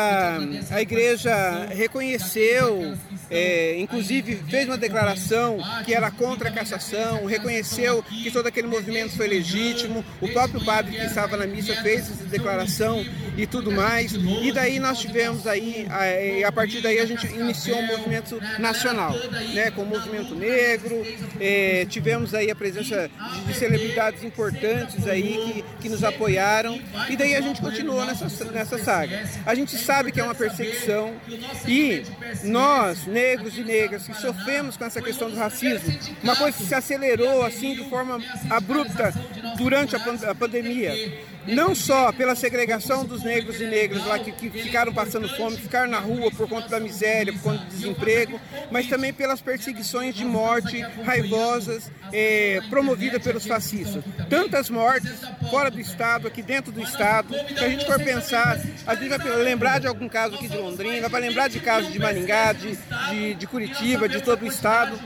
[SPEAKER 18] a igreja reconheceu, é, inclusive fez uma declaração que era contra a cassação, reconheceu que todo aquele movimento foi legítimo, o próprio padre que estava na missa fez essa declaração e tudo mais. E daí nós tivemos aí, a, a partir daí a gente iniciou um movimento nacional, né, com o movimento negro, é, tivemos aí a presença de, de, celebridades importantes aí que, que nos apoiaram. E daí a gente continuou nessa, nessa saga. A gente sabe que é uma perseguição e nós, negros e negras, que sofremos com essa questão do racismo, uma coisa que se acelerou assim de forma abrupta durante a, pandemia não só pela segregação dos negros e negras lá que, que, ficaram passando fome, ficaram na rua por conta da miséria, por conta do desemprego, mas também pelas perseguições de morte raivosas é, promovida pelos fascistas. Tantas mortes fora do Estado, aqui dentro do Estado. Se a gente for pensar, a gente vai lembrar de algum caso aqui de Londrina, vai lembrar de casos de Maringá, de, de, de Curitiba, de todo o Estado.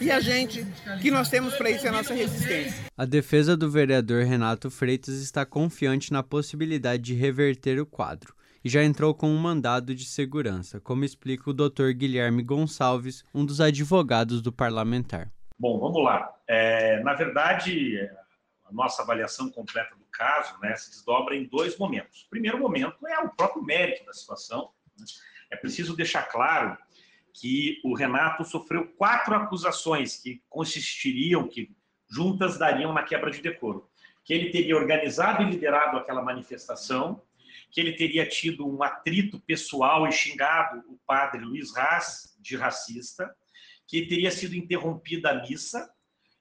[SPEAKER 18] E a gente, que nós temos para isso é a nossa resistência.
[SPEAKER 5] A defesa do vereador Renato Freitas está confiante na possibilidade de reverter o quadro e já entrou com um mandado de segurança, como explica o Dr. Guilherme Gonçalves, um dos advogados do parlamentar.
[SPEAKER 19] Bom, vamos lá. É, na verdade, a nossa avaliação completa do caso né, se desdobra em dois momentos. O primeiro momento é o próprio mérito da situação. Né? É preciso deixar claro que o Renato sofreu quatro acusações que consistiriam, que juntas dariam na quebra de decoro. Que ele teria organizado e liderado aquela manifestação, que ele teria tido um atrito pessoal e xingado o padre Luiz Raz de racista, que teria sido interrompida a missa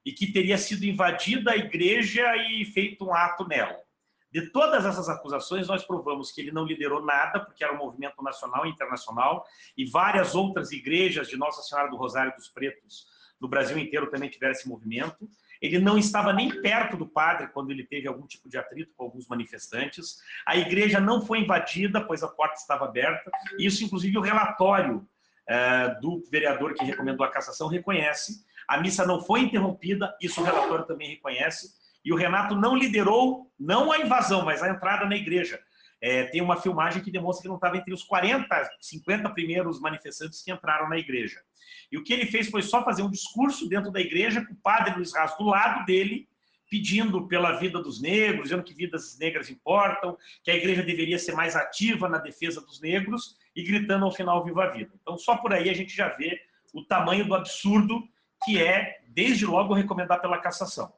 [SPEAKER 19] e que teria sido invadida a igreja e feito um ato nela. De todas essas acusações, nós provamos que ele não liderou nada, porque era um movimento nacional e internacional, e várias outras igrejas de Nossa Senhora do Rosário dos Pretos no Brasil inteiro também tiveram esse movimento. Ele não estava nem perto do padre quando ele teve algum tipo de atrito com alguns manifestantes. A igreja não foi invadida, pois a porta estava aberta. Isso, inclusive, o relatório é, do vereador que recomendou a cassação reconhece. A missa não foi interrompida, isso o relatório também reconhece. E o Renato não liderou, não a invasão, mas a entrada na igreja. É, tem uma filmagem que demonstra que não estava entre os 40, 50 primeiros manifestantes que entraram na igreja. E o que ele fez foi só fazer um discurso dentro da igreja, com o padre Luiz Raz do lado dele, pedindo pela vida dos negros, dizendo que vidas negras importam, que a igreja deveria ser mais ativa na defesa dos negros e gritando ao final Viva a Vida. Então, só por aí a gente já vê o tamanho do absurdo que é, desde logo, recomendar pela cassação.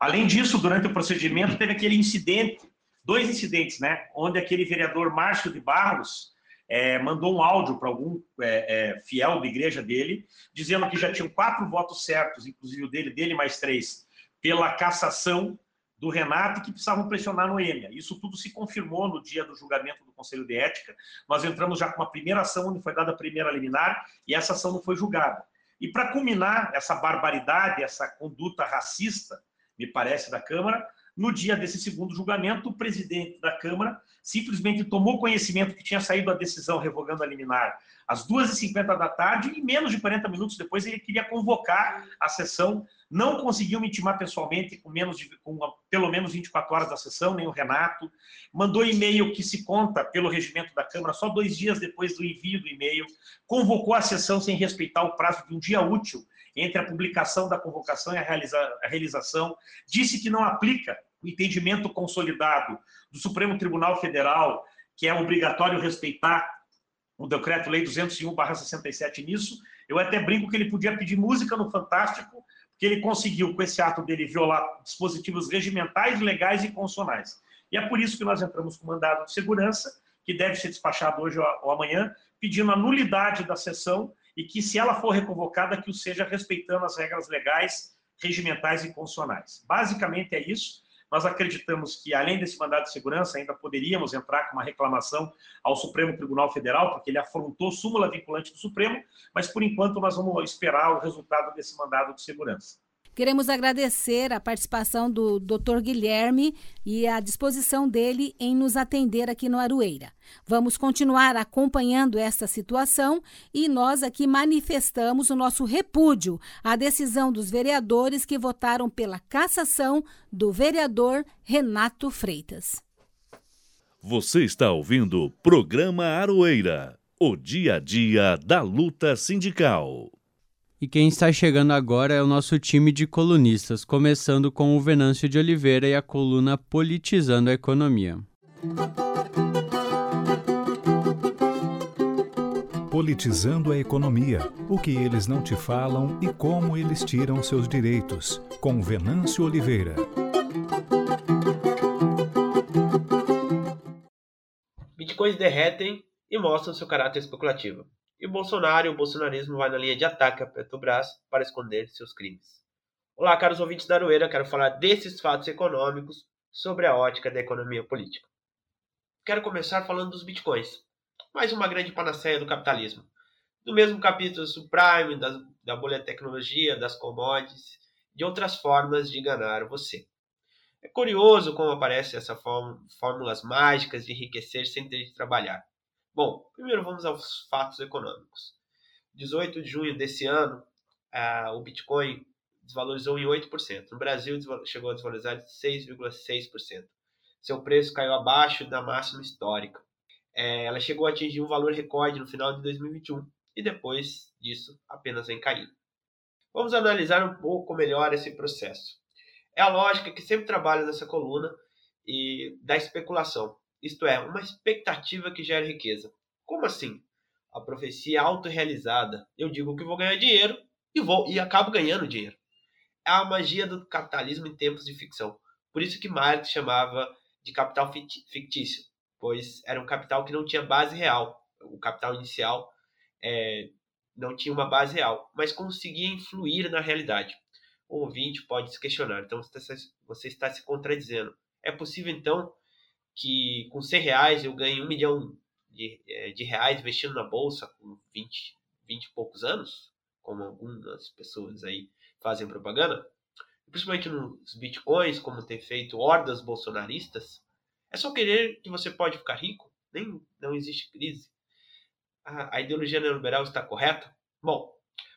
[SPEAKER 19] Além disso, durante o procedimento, teve aquele incidente, dois incidentes, né? Onde aquele vereador Márcio de Barros é, mandou um áudio para algum é, é, fiel da igreja dele, dizendo que já tinham quatro votos certos, inclusive o dele, dele mais três, pela cassação do Renato, que precisavam pressionar no EMEA. Isso tudo se confirmou no dia do julgamento do Conselho de Ética. Nós entramos já com uma primeira ação, onde foi dada a primeira liminar, e essa ação não foi julgada. E para culminar essa barbaridade, essa conduta racista, me parece, da Câmara. No dia desse segundo julgamento, o presidente da Câmara simplesmente tomou conhecimento que tinha saído a decisão revogando a liminar às 2h50 da tarde e menos de 40 minutos depois ele queria convocar a sessão. Não conseguiu me intimar pessoalmente com, menos de, com pelo menos 24 horas da sessão, nem o Renato. Mandou e-mail que se conta pelo regimento da Câmara só dois dias depois do envio do e-mail. Convocou a sessão sem respeitar o prazo de um dia útil entre a publicação da convocação e a, realiza a realização, disse que não aplica o entendimento consolidado do Supremo Tribunal Federal, que é obrigatório respeitar o Decreto-Lei 201/67 nisso. Eu até brinco que ele podia pedir música no Fantástico, porque ele conseguiu, com esse ato dele, violar dispositivos regimentais, legais e constitucionais. E é por isso que nós entramos com mandado de segurança, que deve ser despachado hoje ou amanhã, pedindo a nulidade da sessão e que, se ela for reconvocada, que o seja respeitando as regras legais, regimentais e constitucionais. Basicamente é isso. Nós acreditamos que, além desse mandado de segurança, ainda poderíamos entrar com uma reclamação ao Supremo Tribunal Federal, porque ele afrontou súmula vinculante do Supremo, mas, por enquanto, nós vamos esperar o resultado desse mandado de segurança.
[SPEAKER 3] Queremos agradecer a participação do Dr. Guilherme e a disposição dele em nos atender aqui no Arueira. Vamos continuar acompanhando esta situação e nós aqui manifestamos o nosso repúdio à decisão dos vereadores que votaram pela cassação do vereador Renato Freitas.
[SPEAKER 1] Você está ouvindo o programa Aroeira, o dia a dia da luta sindical.
[SPEAKER 5] E quem está chegando agora é o nosso time de colunistas, começando com o Venâncio de Oliveira e a coluna Politizando a Economia.
[SPEAKER 20] Politizando a economia, o que eles não te falam e como eles tiram seus direitos, com Venâncio Oliveira.
[SPEAKER 21] Bitcoins derretem e mostram seu caráter especulativo. E Bolsonaro e o bolsonarismo vai na linha de ataque à Petrobras para esconder seus crimes. Olá, caros ouvintes da Aroeira, quero falar desses fatos econômicos sobre a ótica da economia política. Quero começar falando dos bitcoins, mais uma grande panaceia do capitalismo. No mesmo capítulo subprime, da, da bolha tecnologia, das commodities, de outras formas de enganar você. É curioso como aparecem essas fórmulas mágicas de enriquecer sem ter de trabalhar. Bom, primeiro vamos aos fatos econômicos. 18 de junho desse ano, o Bitcoin desvalorizou em 8%. No Brasil, chegou a desvalorizar de 6,6%. Seu preço caiu abaixo da máxima histórica. É, ela chegou a atingir um valor recorde no final de 2021 e depois disso apenas vem caindo. Vamos analisar um pouco melhor esse processo. É a lógica que sempre trabalha nessa coluna e da especulação, isto é, uma expectativa que gera riqueza. Como assim? A profecia é autorrealizada. Eu digo que vou ganhar dinheiro e vou e acabo ganhando dinheiro. É a magia do capitalismo em tempos de ficção. Por isso que Marx chamava de capital fictício, pois era um capital que não tinha base real. O capital inicial é, não tinha uma base real, mas conseguia influir na realidade. O ouvinte pode se questionar, então você está se contradizendo. É possível então que com 100 reais eu ganhe um milhão de, é, de reais investindo na bolsa com 20, 20 e poucos anos, como algumas pessoas aí fazem propaganda? Principalmente nos bitcoins, como tem feito hordas bolsonaristas, é só querer que você pode ficar rico? Nem não existe crise. A, a ideologia neoliberal está correta? Bom,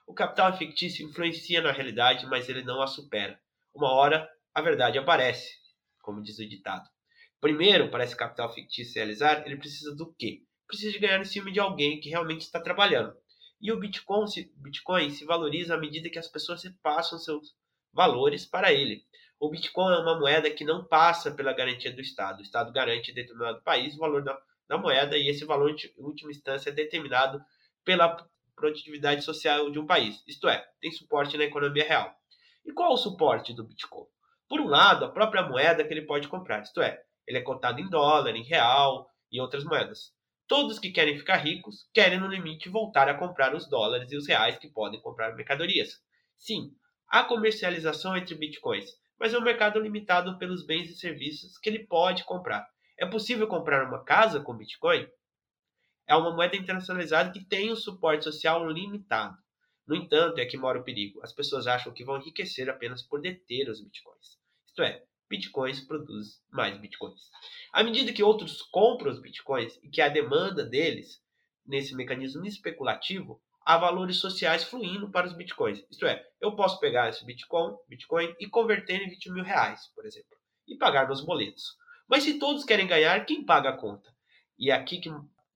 [SPEAKER 21] o capital fictício influencia na realidade, mas ele não a supera. Uma hora a verdade aparece, como diz o ditado. Primeiro, para esse capital fictício realizar, ele precisa do quê? Precisa de ganhar em cima de alguém que realmente está trabalhando. E o Bitcoin se, Bitcoin se valoriza à medida que as pessoas repassam seus valores para ele. O Bitcoin é uma moeda que não passa pela garantia do Estado. O Estado garante determinado país o valor da, da moeda e esse valor, em última instância, é determinado pela produtividade social de um país, isto é, tem suporte na economia real. E qual o suporte do Bitcoin? Por um lado, a própria moeda que ele pode comprar, isto é, ele é cotado em dólar, em real e outras moedas. Todos que querem ficar ricos querem, no limite, voltar a comprar os dólares e os reais que podem comprar mercadorias. Sim, há comercialização entre bitcoins, mas é um mercado limitado pelos bens e serviços que ele pode comprar. É possível comprar uma casa com bitcoin? é uma moeda internacionalizada que tem um suporte social limitado. No entanto, é que mora o perigo. As pessoas acham que vão enriquecer apenas por deter os bitcoins. Isto é, bitcoins produz mais bitcoins. À medida que outros compram os bitcoins e que a demanda deles, nesse mecanismo especulativo, há valores sociais fluindo para os bitcoins. Isto é, eu posso pegar esse bitcoin, bitcoin e converter em 20 mil reais, por exemplo, e pagar meus boletos. Mas se todos querem ganhar, quem paga a conta? E é aqui que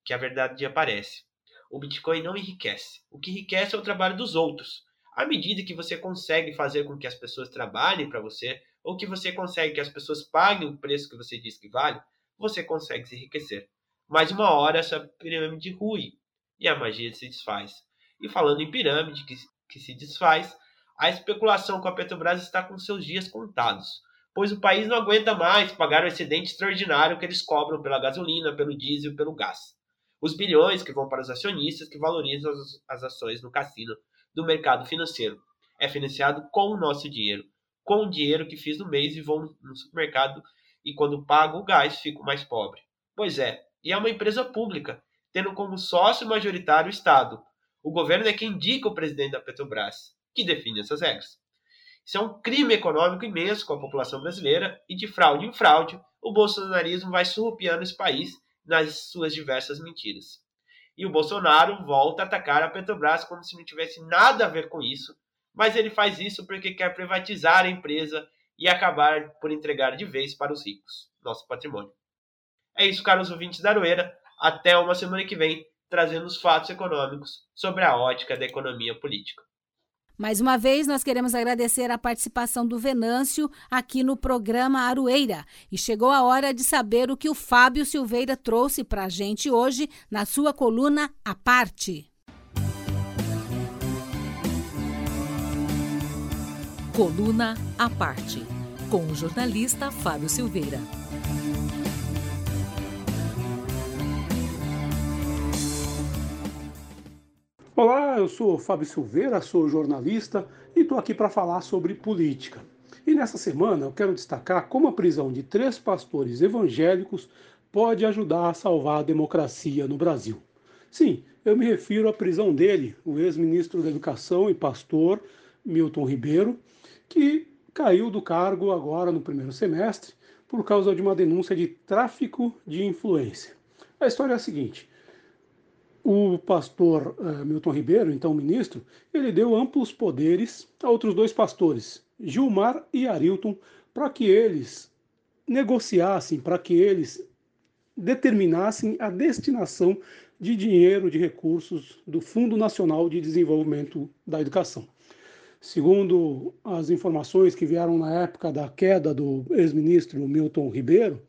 [SPEAKER 21] que a verdade aparece. O Bitcoin não enriquece. O que enriquece é o trabalho dos outros. À medida que você consegue fazer com que as pessoas trabalhem para você, ou que você consegue que as pessoas paguem o preço que você diz que vale, você consegue se enriquecer. Mas uma hora essa pirâmide rui e a magia se desfaz. E falando em pirâmide que, que se desfaz, a especulação com a Petrobras está com seus dias contados, pois o país não aguenta mais pagar o excedente extraordinário que eles cobram pela gasolina, pelo diesel, pelo gás os bilhões que vão para os acionistas que valorizam as, as ações no cassino do mercado financeiro. É financiado com o nosso dinheiro, com o dinheiro que fiz no mês e vou no supermercado e quando pago o gás fico mais pobre. Pois é, e é uma empresa pública, tendo como sócio majoritário o Estado. O governo é quem indica o presidente da Petrobras, que define essas regras. Isso é um crime econômico imenso com a população brasileira e de fraude em fraude, o bolsonarismo vai surrupiando esse país nas suas diversas mentiras. E o Bolsonaro volta a atacar a Petrobras como se não tivesse nada a ver com isso, mas ele faz isso porque quer privatizar a empresa e acabar por entregar de vez para os ricos nosso patrimônio. É isso, caros ouvintes da Aroeira. Até uma semana que vem, trazendo os fatos econômicos sobre a ótica da economia política.
[SPEAKER 3] Mais uma vez, nós queremos agradecer a participação do Venâncio aqui no programa Aroeira. E chegou a hora de saber o que o Fábio Silveira trouxe para a gente hoje na sua coluna A Parte.
[SPEAKER 22] Coluna A Parte, com o jornalista Fábio Silveira.
[SPEAKER 23] Olá, eu sou Fábio Silveira, sou jornalista e estou aqui para falar sobre política. E nessa semana eu quero destacar como a prisão de três pastores evangélicos pode ajudar a salvar a democracia no Brasil. Sim, eu me refiro à prisão dele, o ex-ministro da Educação e pastor Milton Ribeiro, que caiu do cargo agora no primeiro semestre por causa de uma denúncia de tráfico de influência. A história é a seguinte: o pastor uh, Milton Ribeiro, então ministro, ele deu amplos poderes a outros dois pastores, Gilmar e Arilton, para que eles negociassem, para que eles determinassem a destinação de dinheiro, de recursos do Fundo Nacional de Desenvolvimento da Educação. Segundo as informações que vieram na época da queda do ex-ministro Milton Ribeiro,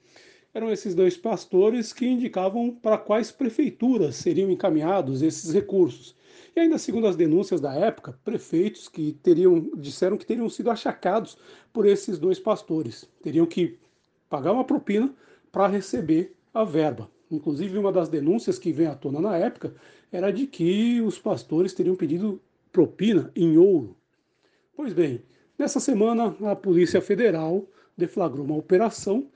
[SPEAKER 23] eram esses dois pastores que indicavam para quais prefeituras seriam encaminhados esses recursos. E ainda segundo as denúncias da época, prefeitos que teriam disseram que teriam sido achacados por esses dois pastores, teriam que pagar uma propina para receber a verba. Inclusive, uma das denúncias que vem à tona na época era de que os pastores teriam pedido propina em ouro. Pois bem, nessa semana a Polícia Federal deflagrou uma operação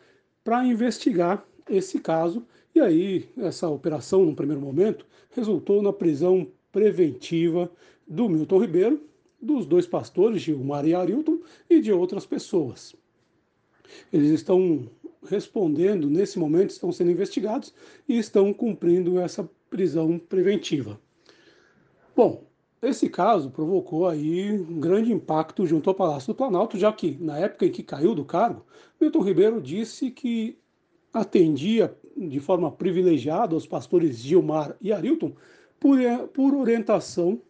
[SPEAKER 23] para investigar esse caso e aí essa operação, no primeiro momento, resultou na prisão preventiva do Milton Ribeiro, dos dois pastores, Gilmar e Arilton, e de outras pessoas. Eles estão respondendo, nesse momento, estão sendo investigados e estão cumprindo essa prisão preventiva. Bom, esse caso provocou aí um grande impacto junto ao Palácio do Planalto, já que, na época em que caiu do cargo, Milton Ribeiro disse que atendia de forma privilegiada aos pastores Gilmar e Arilton por, por orientação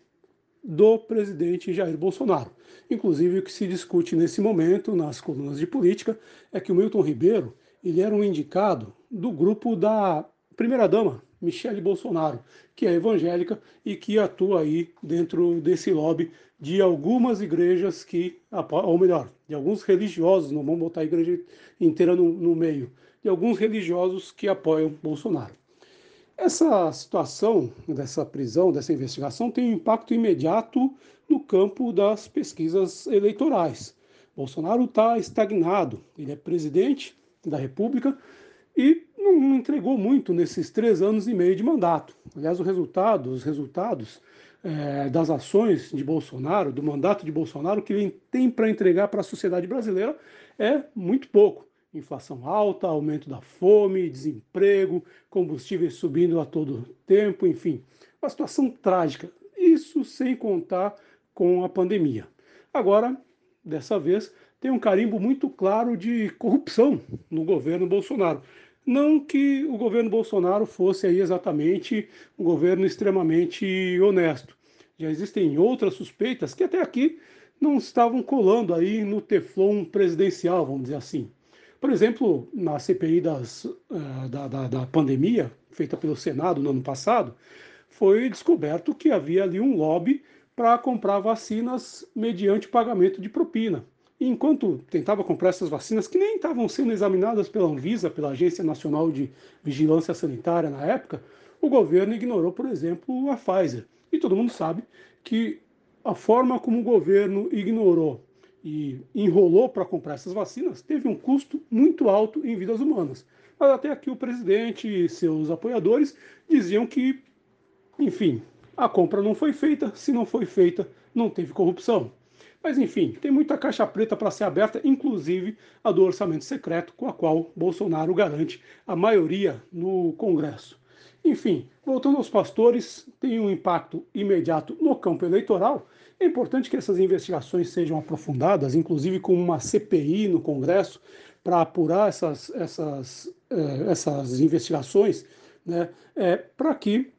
[SPEAKER 23] do presidente Jair Bolsonaro. Inclusive, o que se discute nesse momento nas colunas de política é que o Milton Ribeiro ele era um indicado do grupo da primeira-dama, Michele Bolsonaro, que é evangélica e que atua aí dentro desse lobby de algumas igrejas que, ou melhor, de alguns religiosos, não vamos botar a igreja inteira no, no meio, de alguns religiosos que apoiam Bolsonaro. Essa situação dessa prisão, dessa investigação, tem um impacto imediato no campo das pesquisas eleitorais. Bolsonaro está estagnado, ele é presidente da República e não entregou muito nesses três anos e meio de mandato. Aliás, o resultado, os resultados é, das ações de Bolsonaro, do mandato de Bolsonaro, que ele tem para entregar para a sociedade brasileira é muito pouco. Inflação alta, aumento da fome, desemprego, combustíveis subindo a todo tempo, enfim, uma situação trágica. Isso sem contar com a pandemia. Agora, dessa vez, tem um carimbo muito claro de corrupção no governo Bolsonaro. Não que o governo Bolsonaro fosse aí exatamente um governo extremamente honesto. Já existem outras suspeitas que até aqui não estavam colando aí no teflon presidencial, vamos dizer assim. Por exemplo, na CPI das, uh, da, da, da pandemia, feita pelo Senado no ano passado, foi descoberto que havia ali um lobby para comprar vacinas mediante pagamento de propina enquanto tentava comprar essas vacinas, que nem estavam sendo examinadas pela Anvisa, pela Agência Nacional de Vigilância Sanitária na época, o governo ignorou, por exemplo, a Pfizer. E todo mundo sabe que a forma como o governo ignorou e enrolou para comprar essas vacinas teve um custo muito alto em vidas humanas. Mas até aqui o presidente e seus apoiadores diziam que, enfim, a compra não foi feita, se não foi feita, não teve corrupção. Mas enfim, tem muita caixa preta para ser aberta, inclusive a do orçamento secreto, com a qual Bolsonaro garante a maioria no Congresso. Enfim, voltando aos pastores, tem um impacto imediato no campo eleitoral. É importante que essas investigações sejam aprofundadas, inclusive com uma CPI no Congresso, para apurar essas, essas, eh, essas investigações, né, é, para que,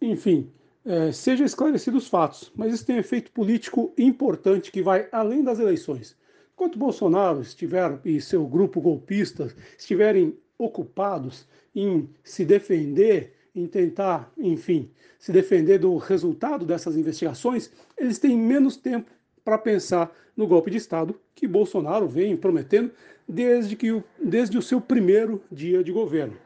[SPEAKER 23] enfim, é, sejam esclarecidos os fatos, mas isso tem efeito político importante que vai além das eleições. Enquanto Bolsonaro estiver e seu grupo golpista estiverem ocupados em se defender, em tentar, enfim, se defender do resultado dessas investigações, eles têm menos tempo para pensar no golpe de Estado que Bolsonaro vem prometendo desde, que o, desde o seu primeiro dia de governo.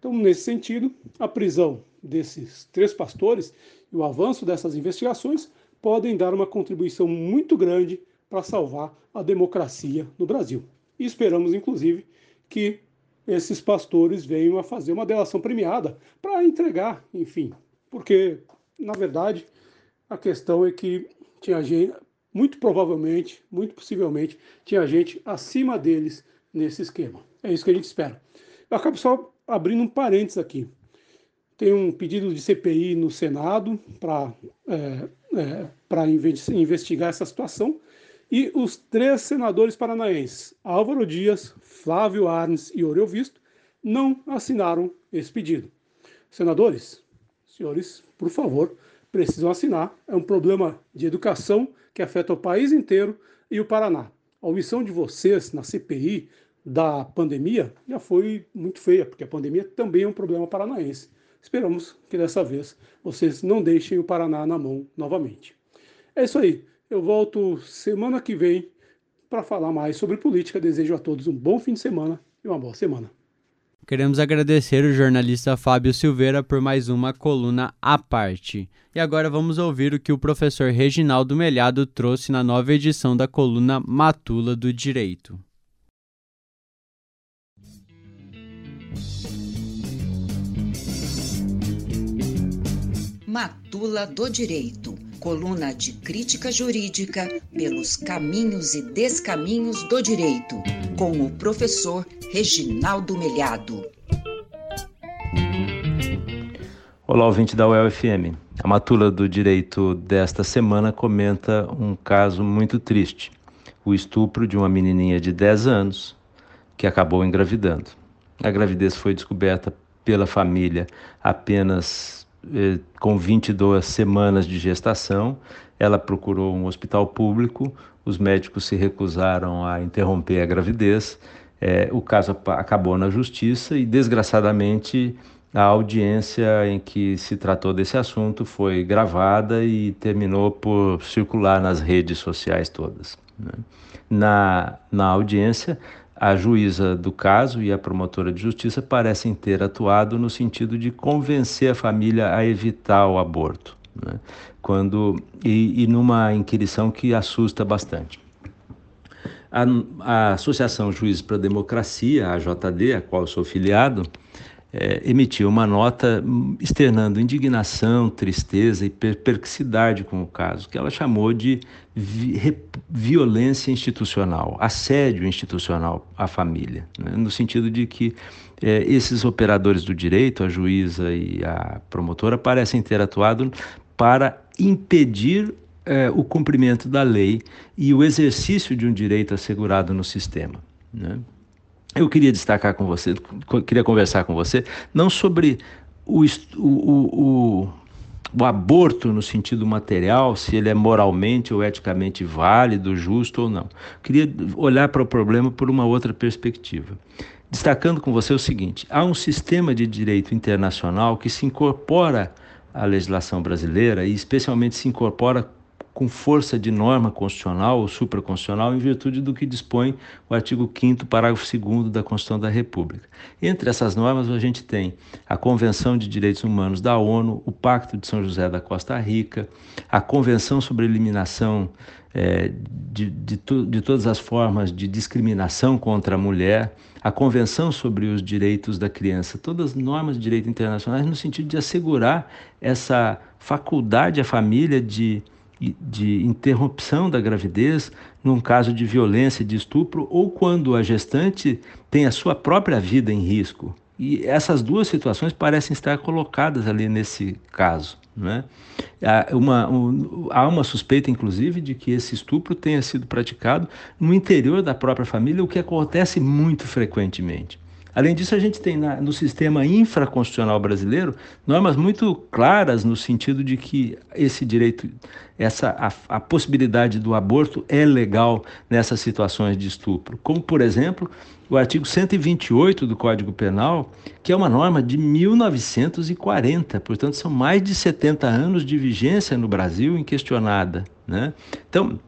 [SPEAKER 23] Então, nesse sentido, a prisão desses três pastores e o avanço dessas investigações podem dar uma contribuição muito grande para salvar a democracia no Brasil. E esperamos, inclusive, que esses pastores venham a fazer uma delação premiada para entregar, enfim, porque, na verdade, a questão é que tinha gente, muito provavelmente, muito possivelmente, tinha gente acima deles nesse esquema. É isso que a gente espera. Eu acabo só abrindo um parênteses aqui. Tem um pedido de CPI no Senado para é, é, investigar essa situação. E os três senadores paranaenses, Álvaro Dias, Flávio Arnes e Oreu Visto, não assinaram esse pedido. Senadores, senhores, por favor, precisam assinar. É um problema de educação que afeta o país inteiro e o Paraná. A omissão de vocês na CPI da pandemia já foi muito feia, porque a pandemia também é um problema paranaense. Esperamos que dessa vez vocês não deixem o Paraná na mão novamente. É isso aí. Eu volto semana que vem para falar mais sobre política. Desejo a todos um bom fim de semana e uma boa semana.
[SPEAKER 5] Queremos agradecer o jornalista Fábio Silveira por mais uma coluna à parte. E agora vamos ouvir o que o professor Reginaldo Melhado trouxe na nova edição da coluna Matula do Direito.
[SPEAKER 16] Matula do Direito, coluna de crítica jurídica pelos caminhos e descaminhos do direito, com o professor Reginaldo Melhado.
[SPEAKER 24] Olá, ouvinte da UEL-FM. A Matula do Direito desta semana comenta um caso muito triste: o estupro de uma menininha de 10 anos que acabou engravidando. A gravidez foi descoberta pela família apenas com 22 semanas de gestação. Ela procurou um hospital público, os médicos se recusaram a interromper a gravidez. Eh, o caso acabou na justiça e, desgraçadamente, a audiência em que se tratou desse assunto foi gravada e terminou por circular nas redes sociais todas. Né? Na, na audiência, a juíza do caso e a promotora de justiça parecem ter atuado no sentido de convencer a família a evitar o aborto, né? quando e, e, numa inquirição que assusta bastante. A, a Associação Juízes para a Democracia, a JD, a qual sou filiado, é, emitiu uma nota externando indignação, tristeza e perplexidade com o caso, que ela chamou de vi violência institucional, assédio institucional à família, né? no sentido de que é, esses operadores do direito, a juíza e a promotora, parecem ter atuado para impedir é, o cumprimento da lei e o exercício de um direito assegurado no sistema. Né? Eu queria destacar com você, queria conversar com você, não sobre o, o, o, o, aborto no sentido material, se ele é moralmente ou eticamente válido, justo ou não. Queria olhar para o problema por uma outra perspectiva. Destacando com você o seguinte: há um sistema de direito internacional que se incorpora à legislação brasileira e, especialmente, se incorpora com força de norma constitucional ou supraconstitucional em virtude do que dispõe o artigo 5 parágrafo 2 da Constituição da República. Entre essas normas a gente tem a Convenção de Direitos Humanos da ONU, o Pacto de São José da Costa Rica, a Convenção sobre a Eliminação é, de, de, de todas as formas de discriminação contra a mulher, a Convenção sobre os Direitos da Criança, todas as normas de direito internacionais no sentido de assegurar essa faculdade à família de de interrupção da gravidez num caso de violência, de estupro, ou quando a gestante tem a sua própria vida em risco. E essas duas situações parecem estar colocadas ali nesse caso. Né? Há, uma, um, há uma suspeita, inclusive, de que esse estupro tenha sido praticado no interior da própria família, o que acontece muito frequentemente. Além disso, a gente tem na, no sistema infraconstitucional brasileiro normas muito claras no sentido de que esse direito, essa a, a, possibilidade do aborto é legal nessas situações de estupro. Como, por exemplo, o artigo 128 do Código Penal, que é uma norma de 1940, portanto, são mais de 70 anos de vigência no Brasil inquestionada. Né? Então,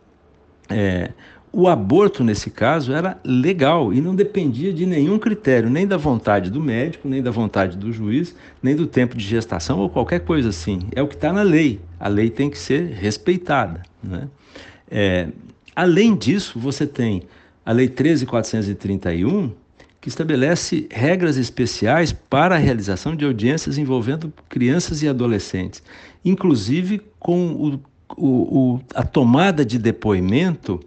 [SPEAKER 24] é, o aborto, nesse caso, era legal e não dependia de nenhum critério, nem da vontade do médico, nem da vontade do juiz, nem do tempo de gestação ou qualquer coisa assim. É o que está na lei. A lei tem que ser respeitada. Né? É, além disso, você tem a Lei 13.431, que estabelece regras especiais para a realização de audiências envolvendo crianças e adolescentes, inclusive com o o, o, a tomada de depoimento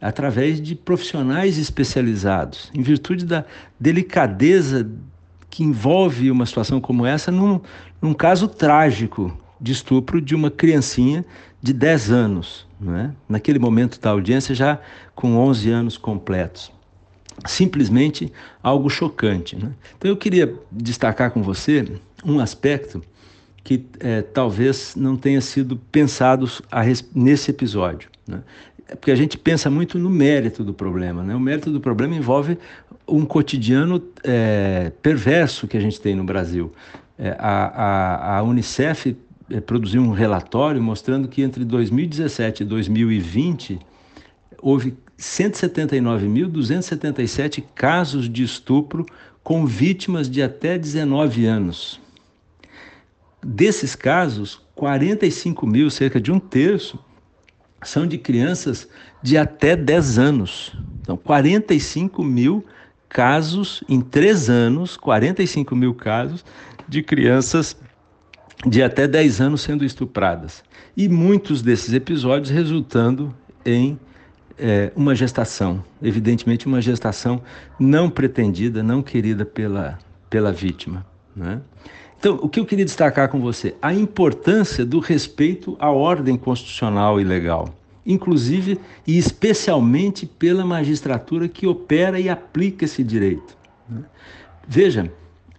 [SPEAKER 24] através de profissionais especializados, em virtude da delicadeza que envolve uma situação como essa num, num caso trágico de estupro de uma criancinha de 10 anos, é? naquele momento da audiência já com 11 anos completos. Simplesmente algo chocante. Né? Então eu queria destacar com você um aspecto que é, talvez não tenha sido pensado nesse episódio. Né? Porque a gente pensa muito no mérito do problema. Né? O mérito do problema envolve um cotidiano é, perverso que a gente tem no Brasil. É, a, a, a Unicef é, produziu um relatório mostrando que entre 2017 e 2020 houve 179.277 casos de estupro com vítimas de até 19 anos. Desses casos, 45 mil, cerca de um terço, são de crianças de até 10 anos. Então, 45 mil casos em três anos, 45 mil casos de crianças de até 10 anos sendo estupradas. E muitos desses episódios resultando em é, uma gestação, evidentemente uma gestação não pretendida, não querida pela, pela vítima. Né? Então, o que eu queria destacar com você? A importância do respeito à ordem constitucional e legal, inclusive e especialmente pela magistratura que opera e aplica esse direito. Né? Veja,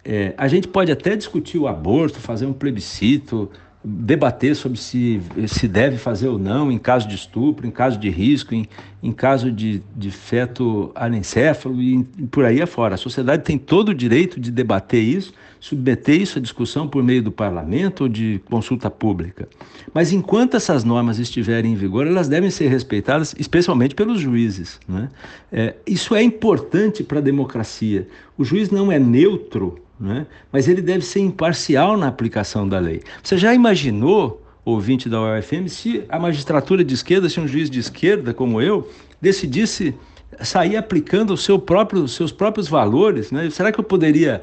[SPEAKER 24] é, a gente pode até discutir o aborto, fazer um plebiscito, debater sobre se se deve fazer ou não em caso de estupro, em caso de risco, em, em caso de, de feto anencéfalo e, e por aí afora. A sociedade tem todo o direito de debater isso, submeter isso à discussão por meio do parlamento ou de consulta pública. Mas enquanto essas normas estiverem em vigor, elas devem ser respeitadas, especialmente pelos juízes. Né? É, isso é importante para a democracia. O juiz não é neutro né? mas ele deve ser imparcial na aplicação da lei. Você já imaginou, ouvinte da UFM, se a magistratura de esquerda, se um juiz de esquerda como eu, decidisse sair aplicando seu próprio, seus próprios valores? Né? Será que eu poderia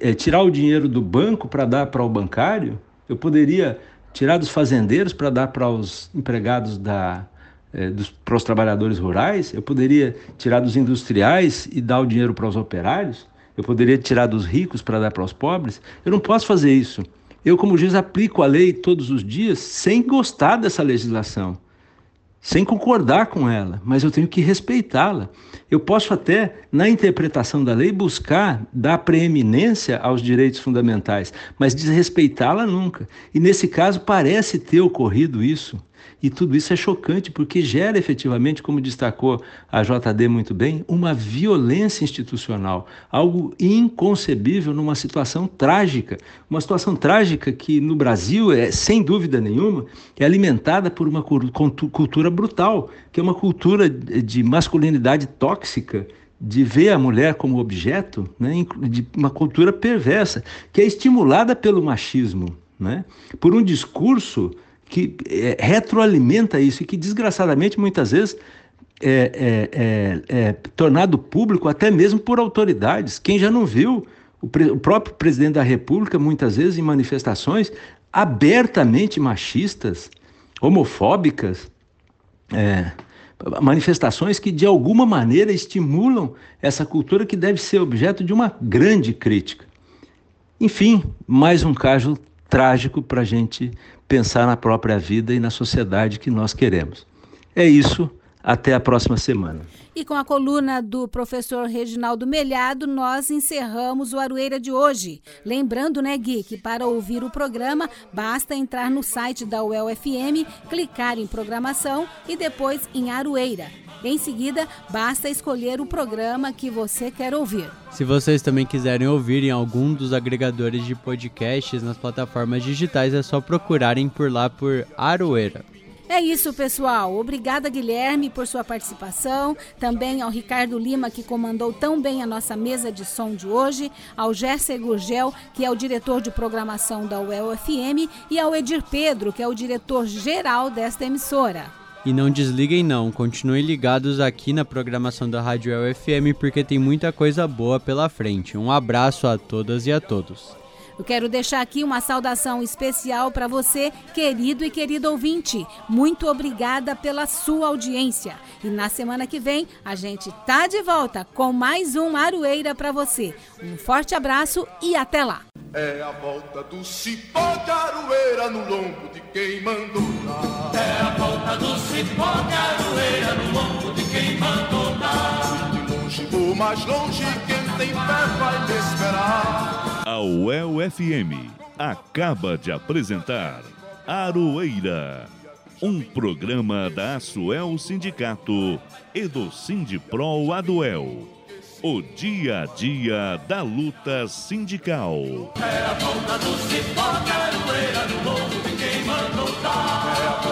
[SPEAKER 24] é, tirar o dinheiro do banco para dar para o bancário? Eu poderia tirar dos fazendeiros para dar para os empregados da, é, dos, para os trabalhadores rurais? Eu poderia tirar dos industriais e dar o dinheiro para os operários? eu poderia tirar dos ricos para dar para os pobres. Eu não posso fazer isso. Eu, como juiz, aplico a lei todos os dias sem gostar dessa legislação, sem concordar com ela, mas eu tenho que respeitá-la. Eu posso até, na interpretação da lei, buscar dar preeminência aos direitos fundamentais, mas desrespeitá-la nunca. E nesse caso parece ter ocorrido isso. E tudo isso é chocante porque gera efetivamente, como destacou a JD muito bem, uma violência institucional, algo inconcebível numa situação trágica. Uma situação trágica que no Brasil, é, sem dúvida nenhuma, é alimentada por uma cultura brutal, que é uma cultura de masculinidade tóxica de ver a mulher como objeto, né, de uma cultura perversa, que é estimulada pelo machismo, né, por um discurso que é, retroalimenta isso e que, desgraçadamente, muitas vezes é, é, é, é tornado público até mesmo por autoridades. Quem já não viu o, o, próprio presidente da República, muitas vezes em manifestações abertamente machistas, homofóbicas, é, manifestações que de alguma maneira estimulam essa cultura que deve ser objeto de uma grande crítica. Enfim, mais um caso trágico para a gente pensar na própria vida e na sociedade que nós queremos. É isso. Até a próxima semana.
[SPEAKER 3] E com a coluna do professor Reginaldo Melhado, nós encerramos o Aroeira de hoje. Lembrando, né, Gui, que para ouvir o programa, basta entrar no site da UEL-FM, clicar em programação e depois em Aroeira. Em seguida, basta escolher o programa que você quer ouvir.
[SPEAKER 5] Se vocês também quiserem ouvir em algum dos agregadores de podcasts nas plataformas digitais, é só procurarem por lá por Aroeira.
[SPEAKER 3] É isso, pessoal. Obrigada, Guilherme, por sua participação. Também ao Ricardo Lima, que comandou tão bem a nossa mesa de som de hoje. Ao Gerser Gurgel, que é o diretor de programação da UEL-FM. E ao Edir Pedro, que é o diretor geral desta emissora.
[SPEAKER 5] E não desliguem não, continuem ligados aqui na programação da Rádio El FM porque tem muita coisa boa pela frente. Um abraço a todas e a todos.
[SPEAKER 3] Eu quero deixar aqui uma saudação especial para você, querido e querido ouvinte. Muito obrigada pela sua audiência. E na semana que vem a gente tá de volta com mais um Aroeira para você. Um forte abraço e até lá.
[SPEAKER 25] É a volta do cipó de aroeira no lombo de quem mandou dar. É a volta do cipó de aroeira no lombo de quem mandou dar. De longe ou mais longe, quem tem fé vai me esperar.
[SPEAKER 1] A UEL FM acaba de apresentar Aroeira, um programa da Suel Sindicato e do Sindipro Aduel. O dia a dia da luta sindical.
[SPEAKER 25] É a ponta do cipó, caroeira no morro de quem mandou dar. É a